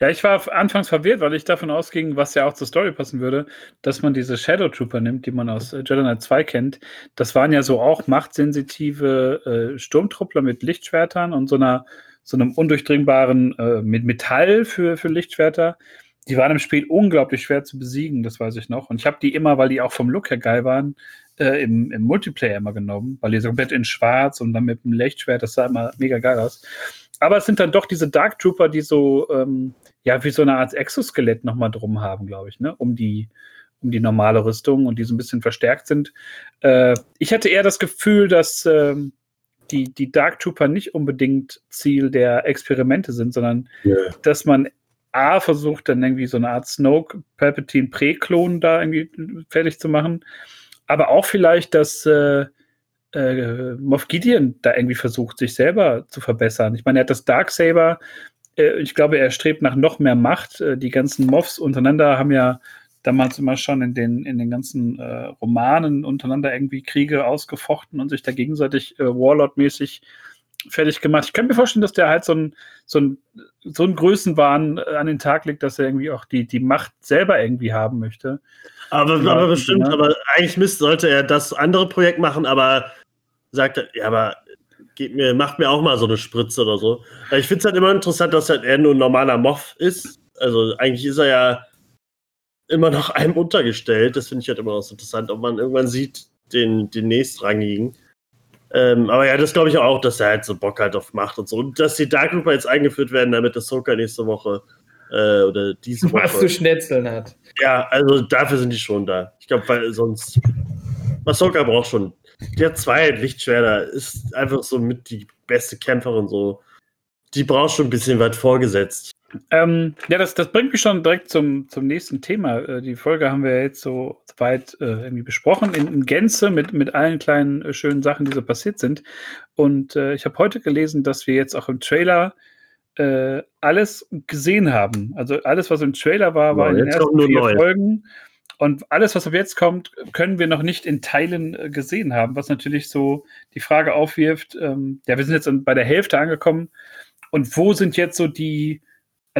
Ja, ich war anfangs verwirrt, weil ich davon ausging, was ja auch zur Story passen würde, dass man diese Shadow Trooper nimmt, die man aus äh, Jedi Knight 2 kennt. Das waren ja so auch machtsensitive äh, Sturmtruppler mit Lichtschwertern und so einer so einem undurchdringbaren äh, mit Metall für, für Lichtschwerter. Die waren im Spiel unglaublich schwer zu besiegen, das weiß ich noch. Und ich habe die immer, weil die auch vom Look her geil waren, äh, im, im Multiplayer immer genommen, weil die so komplett in schwarz und dann mit dem Lichtschwert, das sah immer mega geil aus. Aber es sind dann doch diese Dark Trooper, die so, ähm, ja, wie so eine Art Exoskelett nochmal drum haben, glaube ich, ne? Um die, um die normale Rüstung und die so ein bisschen verstärkt sind. Äh, ich hatte eher das Gefühl, dass ähm, die, die Dark Trooper nicht unbedingt Ziel der Experimente sind, sondern dass man A versucht, dann irgendwie so eine Art Snoke Palpatine Präklon da irgendwie fertig zu machen. Aber auch vielleicht, dass äh, äh, Moff Gideon da irgendwie versucht, sich selber zu verbessern. Ich meine, er hat das Darksaber. Äh, ich glaube, er strebt nach noch mehr Macht. Äh, die ganzen Moffs untereinander haben ja damals immer schon in den, in den ganzen äh, Romanen untereinander irgendwie Kriege ausgefochten und sich da gegenseitig äh, Warlord-mäßig fertig gemacht. Ich könnte mir vorstellen, dass der halt so ein, so ein, so ein Größenwahn äh, an den Tag legt, dass er irgendwie auch die, die Macht selber irgendwie haben möchte. Aber, Ja, aber bestimmt, ja. aber eigentlich müsste, sollte er das andere Projekt machen, aber sagt er, ja, aber geht mir, macht mir auch mal so eine Spritze oder so. Ich finde es halt immer interessant, dass halt er nur ein normaler Moff ist. Also eigentlich ist er ja immer noch einem untergestellt. Das finde ich halt immer noch so interessant, ob man irgendwann sieht, den, den nächstrangigen. Ähm, aber ja, das glaube ich auch, dass er halt so Bock halt auf Macht und so. Und dass die Dark Trooper jetzt eingeführt werden, damit das Soka nächste Woche äh, oder diese Woche. was zu schnetzeln hat. Ja, also dafür sind die schon da. Ich glaube, weil sonst. Masoka braucht schon. Die hat zwei Lichtschwerter, ist einfach so mit die beste Kämpferin so. die braucht schon ein bisschen weit vorgesetzt. Ähm, ja, das, das bringt mich schon direkt zum, zum nächsten Thema. Äh, die Folge haben wir jetzt so weit äh, irgendwie besprochen, in, in, Gänze mit, mit allen kleinen äh, schönen Sachen, die so passiert sind. Und äh, ich habe heute gelesen, dass wir jetzt auch im Trailer äh, alles gesehen haben. Also alles, was im Trailer war, war ja, in den ersten vier neu. Folgen. Und alles, was ab jetzt kommt, können wir noch nicht in Teilen äh, gesehen haben, was natürlich so die Frage aufwirft, ähm, ja, wir sind jetzt bei der Hälfte angekommen. Und wo sind jetzt so die,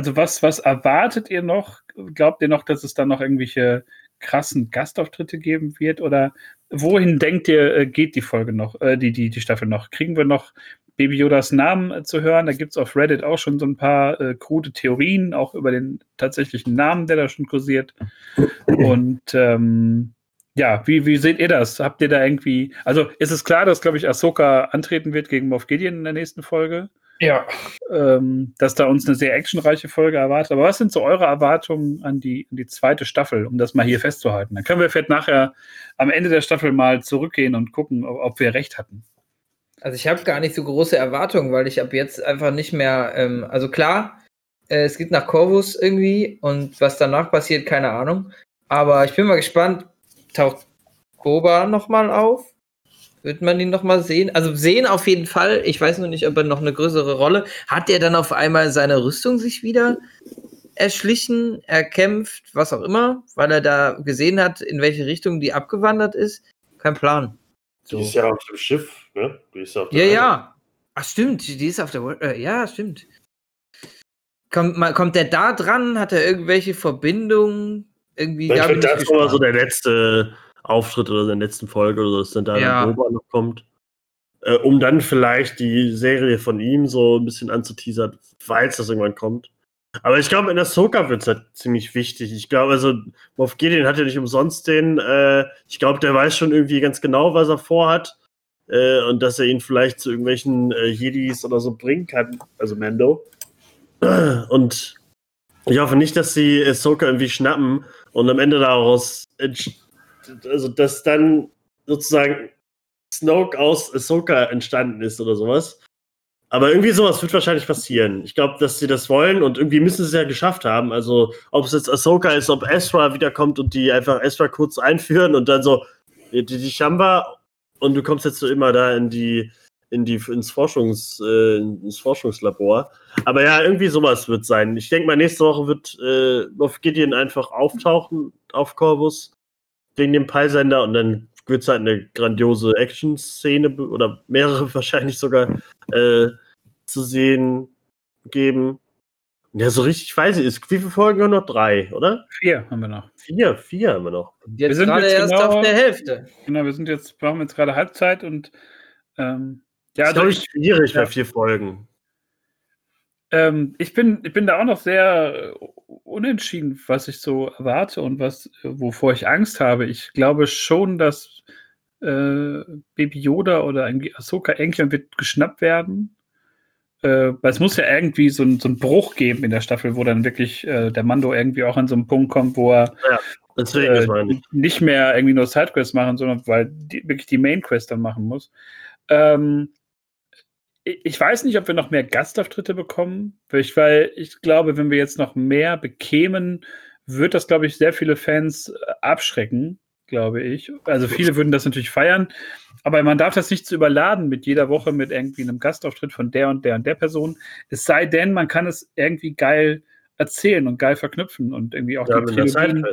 also was, was erwartet ihr noch? Glaubt ihr noch, dass es da noch irgendwelche krassen Gastauftritte geben wird? Oder wohin denkt ihr, äh, geht die Folge noch, äh, die, die, die Staffel noch? Kriegen wir noch Baby Yodas Namen äh, zu hören? Da gibt es auf Reddit auch schon so ein paar äh, krude Theorien, auch über den tatsächlichen Namen, der da schon kursiert. Und ähm, ja, wie, wie seht ihr das? Habt ihr da irgendwie, also ist es klar, dass, glaube ich, Ahsoka antreten wird gegen Moff Gideon in der nächsten Folge? Ja. Ähm, dass da uns eine sehr actionreiche Folge erwartet. Aber was sind so eure Erwartungen an die, an die zweite Staffel, um das mal hier festzuhalten? Dann können wir vielleicht nachher am Ende der Staffel mal zurückgehen und gucken, ob, ob wir recht hatten. Also ich habe gar nicht so große Erwartungen, weil ich ab jetzt einfach nicht mehr, ähm, also klar, äh, es geht nach Corvus irgendwie und was danach passiert, keine Ahnung. Aber ich bin mal gespannt, taucht Boba nochmal auf? Wird man ihn noch mal sehen? Also sehen auf jeden Fall. Ich weiß nur nicht, ob er noch eine größere Rolle. Hat er dann auf einmal seine Rüstung sich wieder erschlichen, erkämpft, was auch immer, weil er da gesehen hat, in welche Richtung die abgewandert ist? Kein Plan. So. Die ist ja auf dem Schiff, ne? Die ist auf der ja, ja. Ach stimmt, die ist auf der. Äh, ja, stimmt. Kommt, mal, kommt der da dran? Hat er irgendwelche Verbindungen? Irgendwie. Ich finde, das war so der letzte Auftritt oder in der letzten Folge oder so, dass dann da ja. Boba noch kommt. Äh, um dann vielleicht die Serie von ihm so ein bisschen anzuteasern, falls das irgendwann kommt. Aber ich glaube, in der Soka wird es halt ziemlich wichtig. Ich glaube, also Moff Gideon hat ja nicht umsonst den, äh, ich glaube, der weiß schon irgendwie ganz genau, was er vorhat. Äh, und dass er ihn vielleicht zu irgendwelchen äh, Jedis oder so bringen kann, also Mando. Und ich hoffe nicht, dass sie Ahsoka irgendwie schnappen und am Ende daraus also dass dann sozusagen Snoke aus Ahsoka entstanden ist oder sowas. Aber irgendwie sowas wird wahrscheinlich passieren. Ich glaube, dass sie das wollen und irgendwie müssen sie es ja geschafft haben. Also, ob es jetzt Ahsoka ist, ob Ezra wiederkommt und die einfach Ezra kurz einführen und dann so, die, die Shamba und du kommst jetzt so immer da in die, in die, ins, Forschungs, äh, ins Forschungslabor. Aber ja, irgendwie sowas wird sein. Ich denke mal, nächste Woche wird äh, Moff Gideon einfach auftauchen auf Corvus wegen dem Peilsender und dann wird es halt eine grandiose Action-Szene oder mehrere wahrscheinlich sogar äh, zu sehen geben. Ja, so richtig weiß ich, ist, wie viele Folgen haben wir noch? Drei, oder? Vier haben wir noch. Vier, vier haben wir noch. Jetzt wir sind gerade jetzt erst genau, auf der Hälfte. Genau, wir sind jetzt, wir haben jetzt gerade Halbzeit und ähm, ja, das ist, also, schwierig ja. bei vier Folgen. Ähm, ich, bin, ich bin da auch noch sehr äh, unentschieden, was ich so erwarte und was, wovor ich Angst habe. Ich glaube schon, dass äh, Baby Yoda oder Ahsoka irgendwann wird geschnappt werden. Äh, weil es muss ja irgendwie so, ein, so einen Bruch geben in der Staffel, wo dann wirklich äh, der Mando irgendwie auch an so einen Punkt kommt, wo er ja, äh, nicht mehr irgendwie nur Sidequests machen, sondern weil die, wirklich die Main Quest dann machen muss. Ähm, ich weiß nicht, ob wir noch mehr Gastauftritte bekommen, weil ich glaube, wenn wir jetzt noch mehr bekämen, wird das, glaube ich, sehr viele Fans äh, abschrecken, glaube ich. Also viele würden das natürlich feiern, aber man darf das nicht zu überladen mit jeder Woche mit irgendwie einem Gastauftritt von der und der und der Person. Es sei denn, man kann es irgendwie geil erzählen und geil verknüpfen und irgendwie auch ja, die Trilogien ne?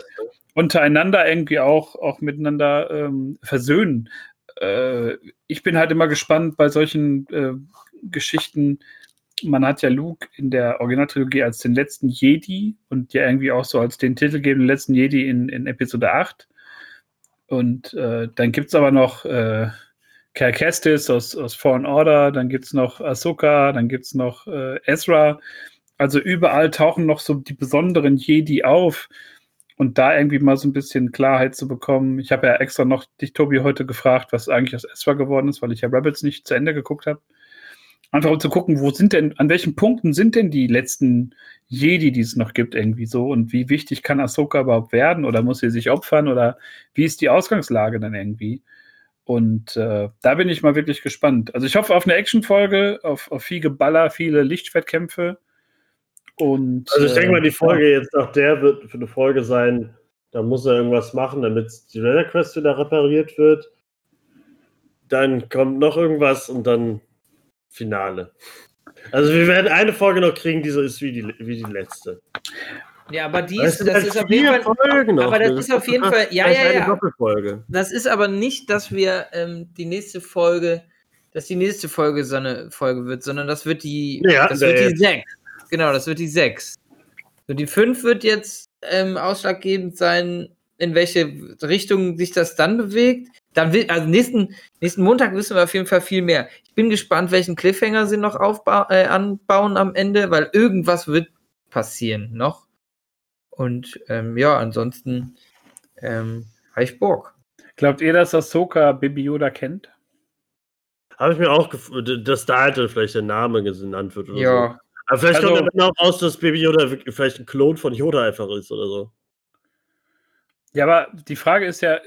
untereinander irgendwie auch, auch miteinander ähm, versöhnen. Äh, ich bin halt immer gespannt bei solchen äh, Geschichten. Man hat ja Luke in der Originaltrilogie als den letzten Jedi und ja irgendwie auch so als den titelgebenden letzten Jedi in, in Episode 8. Und äh, dann gibt es aber noch äh, Cal Kestis aus, aus Fallen Order, dann gibt es noch Ahsoka, dann gibt es noch äh, Ezra. Also überall tauchen noch so die besonderen Jedi auf und da irgendwie mal so ein bisschen Klarheit zu bekommen. Ich habe ja extra noch dich, Tobi, heute gefragt, was eigentlich aus Ezra geworden ist, weil ich ja Rebels nicht zu Ende geguckt habe. Einfach um zu gucken, wo sind denn, an welchen Punkten sind denn die letzten Jedi, die es noch gibt, irgendwie so? Und wie wichtig kann Ahsoka überhaupt werden? Oder muss sie sich opfern? Oder wie ist die Ausgangslage dann irgendwie? Und äh, da bin ich mal wirklich gespannt. Also ich hoffe auf eine Actionfolge, auf, auf viel Geballer, viele Lichtschwertkämpfe. Und, Also ich denke mal, die äh, Folge jetzt nach der wird für eine Folge sein, da muss er irgendwas machen, damit die Weather Quest wieder repariert wird. Dann kommt noch irgendwas und dann Finale. Also wir werden eine Folge noch kriegen, die so ist wie die, wie die letzte. Ja, aber die ist, sind das halt ist auf jeden Fall. Folgen noch. aber das ist auf jeden Fall- ja, ja, eine ja. Doppelfolge. Das ist aber nicht, dass wir ähm, die nächste Folge, dass die nächste Folge so eine Folge wird, sondern das wird die, Ja, das wird die sechs. Genau, das wird die sechs. So, die fünf wird jetzt ähm, ausschlaggebend sein, in welche Richtung sich das dann bewegt. Dann will, also nächsten, nächsten Montag wissen wir auf jeden Fall viel mehr. Ich bin gespannt, welchen Cliffhanger sie noch äh, anbauen am Ende, weil irgendwas wird passieren noch. Und ähm, ja, ansonsten ähm, habe ich Bock. Glaubt ihr, dass Ahsoka Baby Yoda kennt? Habe ich mir auch gefühlt, dass da halt vielleicht der Name genannt wird oder so. Aber vielleicht Also- kommt dann auch raus, dass Baby Yoda vielleicht ein Klon von Yoda einfach ist oder so. Ja, aber die Frage ist ja,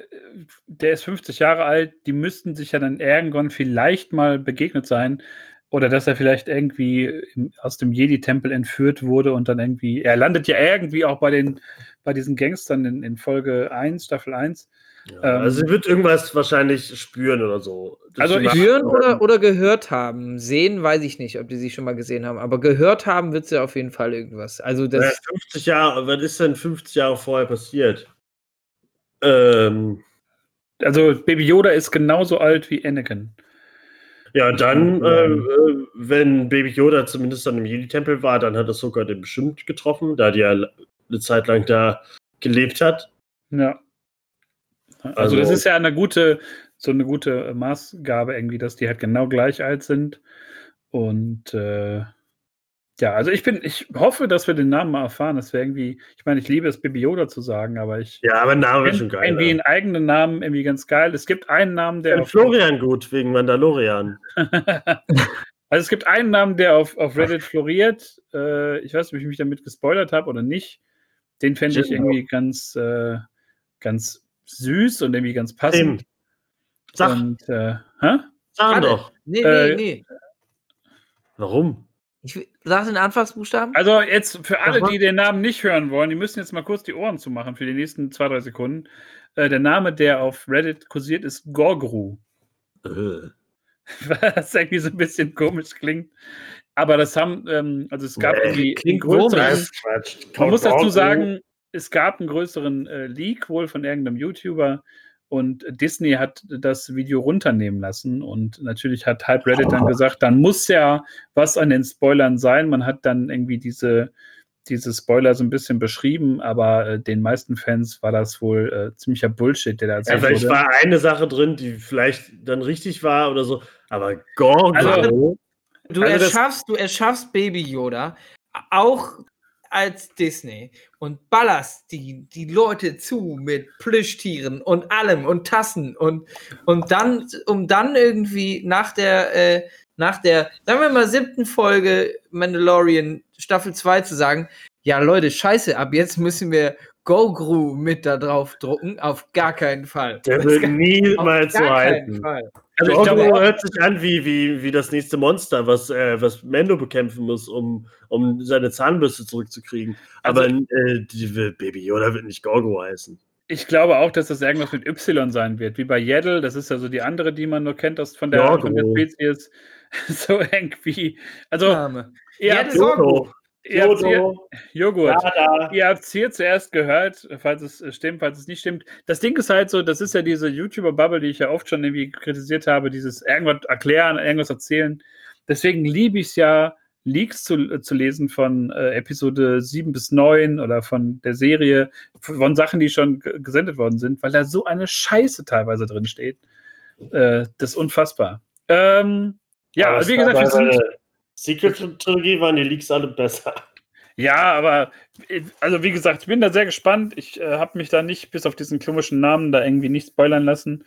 der ist 50 Jahre alt, die müssten sich ja dann irgendwann vielleicht mal begegnet sein. Oder dass er vielleicht irgendwie aus dem Jedi-Tempel entführt wurde und dann irgendwie, er landet ja irgendwie auch bei den, bei diesen Gangstern in, in Folge 1, Staffel 1. Ja, Ähm, also sie wird irgendwas wahrscheinlich spüren oder so. Also Hören oder, oder gehört haben. Sehen weiß ich nicht, ob die sie schon mal gesehen haben, aber gehört haben wird sie auf jeden Fall irgendwas. Also Ja, das, 50 Jahre, was ist denn 50 Jahre vorher passiert? Ähm, Also Baby Yoda ist genauso alt wie Anakin. ja, dann, äh, Ähm. äh, wenn Baby Yoda zumindest dann im Jedi-Tempel war, dann hat er sogar den bestimmt getroffen, da die ja eine Zeit lang da gelebt hat. Ja. Also, Also- das ist ja eine gute, so eine gute Maßgabe irgendwie, dass die halt genau gleich alt sind. Und äh, ja, also ich bin, ich hoffe, dass wir den Namen mal erfahren. Das wäre irgendwie, ich meine, ich liebe es, Baby Yoda zu sagen, aber ich Ja, aber Name ist schon geil. irgendwie ne? einen eigenen Namen irgendwie ganz geil. Es gibt einen Namen, der Ich Florian gut, wegen Mandalorian. also es gibt einen Namen, der auf, auf Reddit floriert. Äh, ich weiß nicht, ob ich mich damit gespoilert habe oder nicht. Den fände ich Jimbo. irgendwie ganz, äh, ganz süß und irgendwie ganz passend. Tim, sag, Und, äh, hä? sag Warte. doch. nee, äh, nee, nee. Warum? Ich sag den Anfangsbuchstaben. Also jetzt für alle, die den Namen nicht hören wollen, die müssen jetzt mal kurz die Ohren zumachen für die nächsten zwei, drei Sekunden. Äh, der Name, der auf Reddit kursiert, ist Gorgru. Äh. Was irgendwie so ein bisschen komisch klingt. Aber das haben, ähm, also es gab Nee, irgendwie klingt einen größeren, man muss dazu sagen, es gab einen größeren äh, Leak wohl von irgendeinem YouTuber und Disney hat das Video runternehmen lassen und natürlich hat halb Reddit dann gesagt, dann muss ja was an den Spoilern sein. Man hat dann irgendwie diese, diese Spoiler so ein bisschen beschrieben, aber äh, den meisten Fans war das wohl äh, ziemlicher Bullshit, der da Ja, erzählt vielleicht wurde. war eine Sache drin, die vielleicht dann richtig war oder so, aber Gorgo. Also- Du Also das- erschaffst, du erschaffst Baby Yoda auch als Disney und ballerst die, die Leute zu mit Plüschtieren und allem und Tassen und, und dann, um dann irgendwie nach der, äh, nach der, sagen wir mal, siebten Folge Mandalorian Staffel 2 zu sagen, ja Leute, scheiße, ab jetzt müssen wir Gogru mit da drauf drucken, auf gar keinen Fall. der wird niemals so. Fall. Also ich glaube, hört sich an wie, wie, wie das nächste Monster, was, äh, was Mendo bekämpfen muss, um, um seine Zahnbürste zurückzukriegen. Aber Also- äh, die will- Baby Yoda wird nicht Gorgo heißen. ich glaube auch, dass das irgendwas mit Y sein wird, wie bei Yaddle. Das ist ja so die andere, die man nur kennt aus, von, der, Gorgo. von der Spezies. So irgendwie. Also, Name. Ja, habt ihr habt's hier. Joghurt. Ja. Ihr habt es hier zuerst gehört, falls es äh, stimmt, falls es nicht stimmt. Das Ding ist halt so, das ist ja diese YouTuber-Bubble, die ich ja oft schon irgendwie kritisiert habe, dieses irgendwas erklären, irgendwas erzählen. Deswegen liebe ich es ja, Leaks zu, äh, zu lesen von äh, Episode 7 bis 9 oder von der Serie, von Sachen, die schon gesendet worden sind, weil da so eine Scheiße teilweise drin steht. Äh, das ist unfassbar. Ähm, ja, also wie gesagt, wir sind, Secret-Trilogie waren die Leaks alle besser. Ja, aber äh, also wie gesagt, ich bin da sehr gespannt. Ich äh, habe mich da nicht bis auf diesen komischen Namen da irgendwie nicht spoilern lassen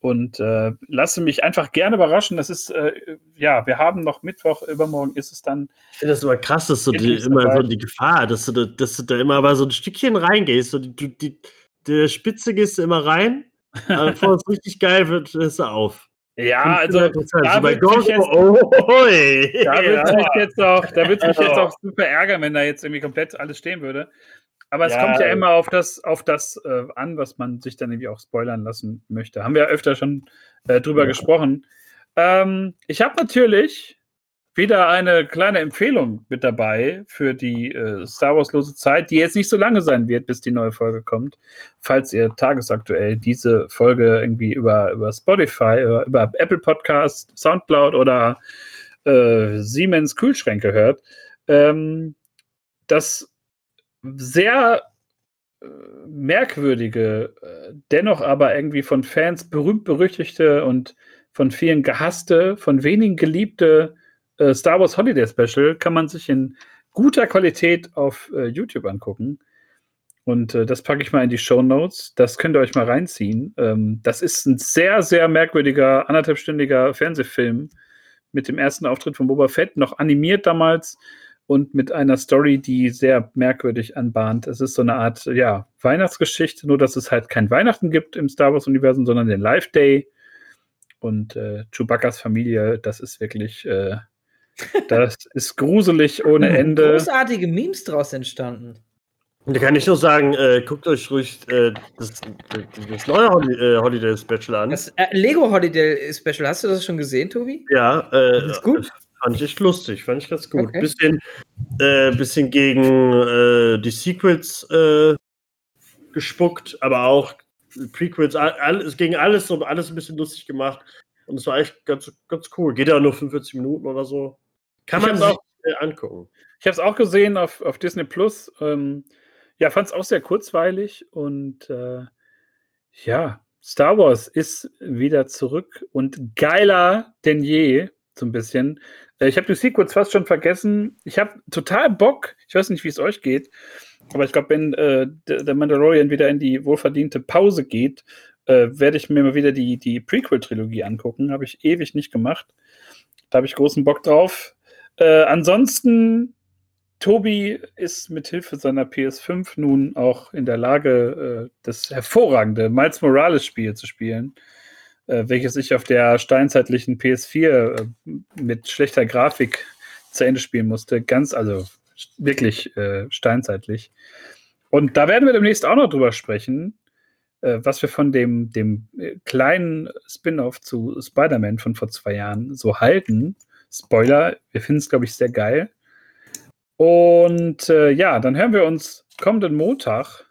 und äh, lasse mich einfach gerne überraschen. Das ist äh, ja, wir haben noch Mittwoch, übermorgen ist es dann. Ich finde das immer krass, dass du die, immer so die Gefahr, dass du, da, dass du da immer aber so ein Stückchen reingehst. So die, du- die, der Spitze gehst du immer rein Bevor es richtig geil wird, ist er auf. Ja, also da wird Ghost, jetzt- oh. Da mich jetzt auch, da wird mich jetzt auch super ärgern, wenn da jetzt irgendwie komplett alles stehen würde. Aber es Ja. kommt ja immer auf das, auf das äh, an, was man sich dann irgendwie auch spoilern lassen möchte. Haben wir ja öfter schon äh, drüber Ja. gesprochen. Ähm, ich habe natürlich wieder eine kleine Empfehlung mit dabei für die äh, Star Wars lose Zeit, die jetzt nicht so lange sein wird, bis die neue Folge kommt. Falls ihr tagesaktuell diese Folge irgendwie über, über Spotify, über, über Apple Podcast, Soundcloud oder äh, Siemens Kühlschränke hört. Ähm, das sehr äh, merkwürdige, äh, dennoch aber irgendwie von Fans berühmt berüchtigte und von vielen gehasste, von wenigen geliebte äh, Star Wars Holiday Special kann man sich in guter Qualität auf äh, YouTube angucken. Und äh, das packe ich mal in die Show Notes. Das könnt ihr euch mal reinziehen. Ähm, das ist ein sehr, sehr merkwürdiger, anderthalbstündiger Fernsehfilm mit dem ersten Auftritt von Boba Fett, noch animiert damals und mit einer Story, die sehr merkwürdig anbahnt. Es ist so eine Art, ja, Weihnachtsgeschichte, nur dass es halt kein Weihnachten gibt im Star Wars-Universum, sondern den Live Day. Und äh, Chewbacca's Familie, das ist wirklich, äh, das ist gruselig ohne Ende. Großartige Memes draus entstanden. Da kann ich nur sagen, äh, guckt euch ruhig äh, das, das neue Holi äh, Holiday Special an. Das äh, Lego Holiday Special, hast du das schon gesehen, Tobi? ja, äh, Das ist gut. fand ich echt lustig, fand ich ganz gut. Okay. Bisschen, äh, bisschen gegen äh, die Sequels äh, gespuckt, aber auch Prequels, all- alles, gegen alles und alles ein bisschen lustig gemacht. Und es war echt ganz, ganz cool. Geht ja nur 45 Minuten oder so. Kann Ich man sich äh, angucken. Ich habe es auch gesehen auf, auf Disney Plus. Ähm, ja, fand es auch sehr kurzweilig und äh, ja, Star Wars ist wieder zurück und geiler denn je, so ein bisschen. Äh, ich habe die Sequels fast schon vergessen. Ich habe total Bock. Ich weiß nicht, wie es euch geht, aber ich glaube, wenn äh, der der Mandalorian wieder in die wohlverdiente Pause geht, äh, werde ich mir mal wieder die, die Prequel-Trilogie angucken. Habe ich ewig nicht gemacht. Da habe ich großen Bock drauf. Äh, ansonsten, Tobi ist mit Hilfe seiner PS5 nun auch in der Lage, äh, das hervorragende Miles Morales Spiel zu spielen, äh, welches ich auf der steinzeitlichen PS4 äh, mit schlechter Grafik zu Ende spielen musste. Ganz, also wirklich äh, steinzeitlich. Und da werden wir demnächst auch noch drüber sprechen, äh, was wir von dem, dem kleinen Spin-off zu Spider-Man von vor zwei Jahren so halten. Spoiler, wir finden es, glaube ich, sehr geil. Und äh, ja, dann hören wir uns kommenden Montag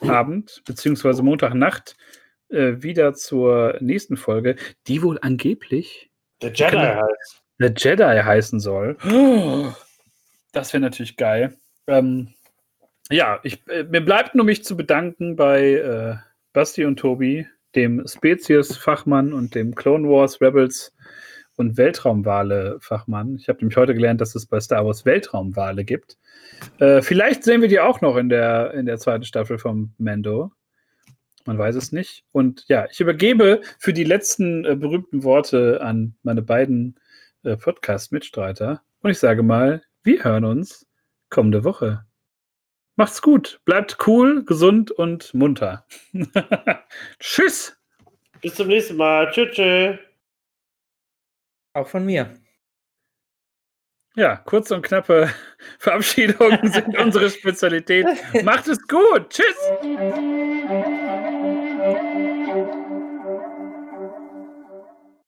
Abend, beziehungsweise Montagnacht äh, wieder zur nächsten Folge, die wohl angeblich Der Jedi heißt. The Jedi heißen soll. Das wäre natürlich geil. Ähm, ja, ich, äh, mir bleibt nur mich zu bedanken bei äh, Basti und Tobi, dem Spezies-Fachmann und dem Clone Wars, Rebels und Weltraumwale-Fachmann. Ich habe nämlich heute gelernt, dass es bei Star Wars Weltraumwale gibt. Äh, vielleicht sehen wir die auch noch in der, in der zweiten Staffel vom Mando. Man weiß es nicht. Und ja, ich übergebe für die letzten äh, berühmten Worte an meine beiden äh, Podcast-Mitstreiter. Und ich sage mal, wir hören uns kommende Woche. Macht's gut, bleibt cool, gesund und munter. Tschüss! Bis zum nächsten Mal. Tschüss. tschüss. Auch von mir. Ja, kurze und knappe Verabschiedungen sind unsere Spezialität. Macht es gut. Tschüss!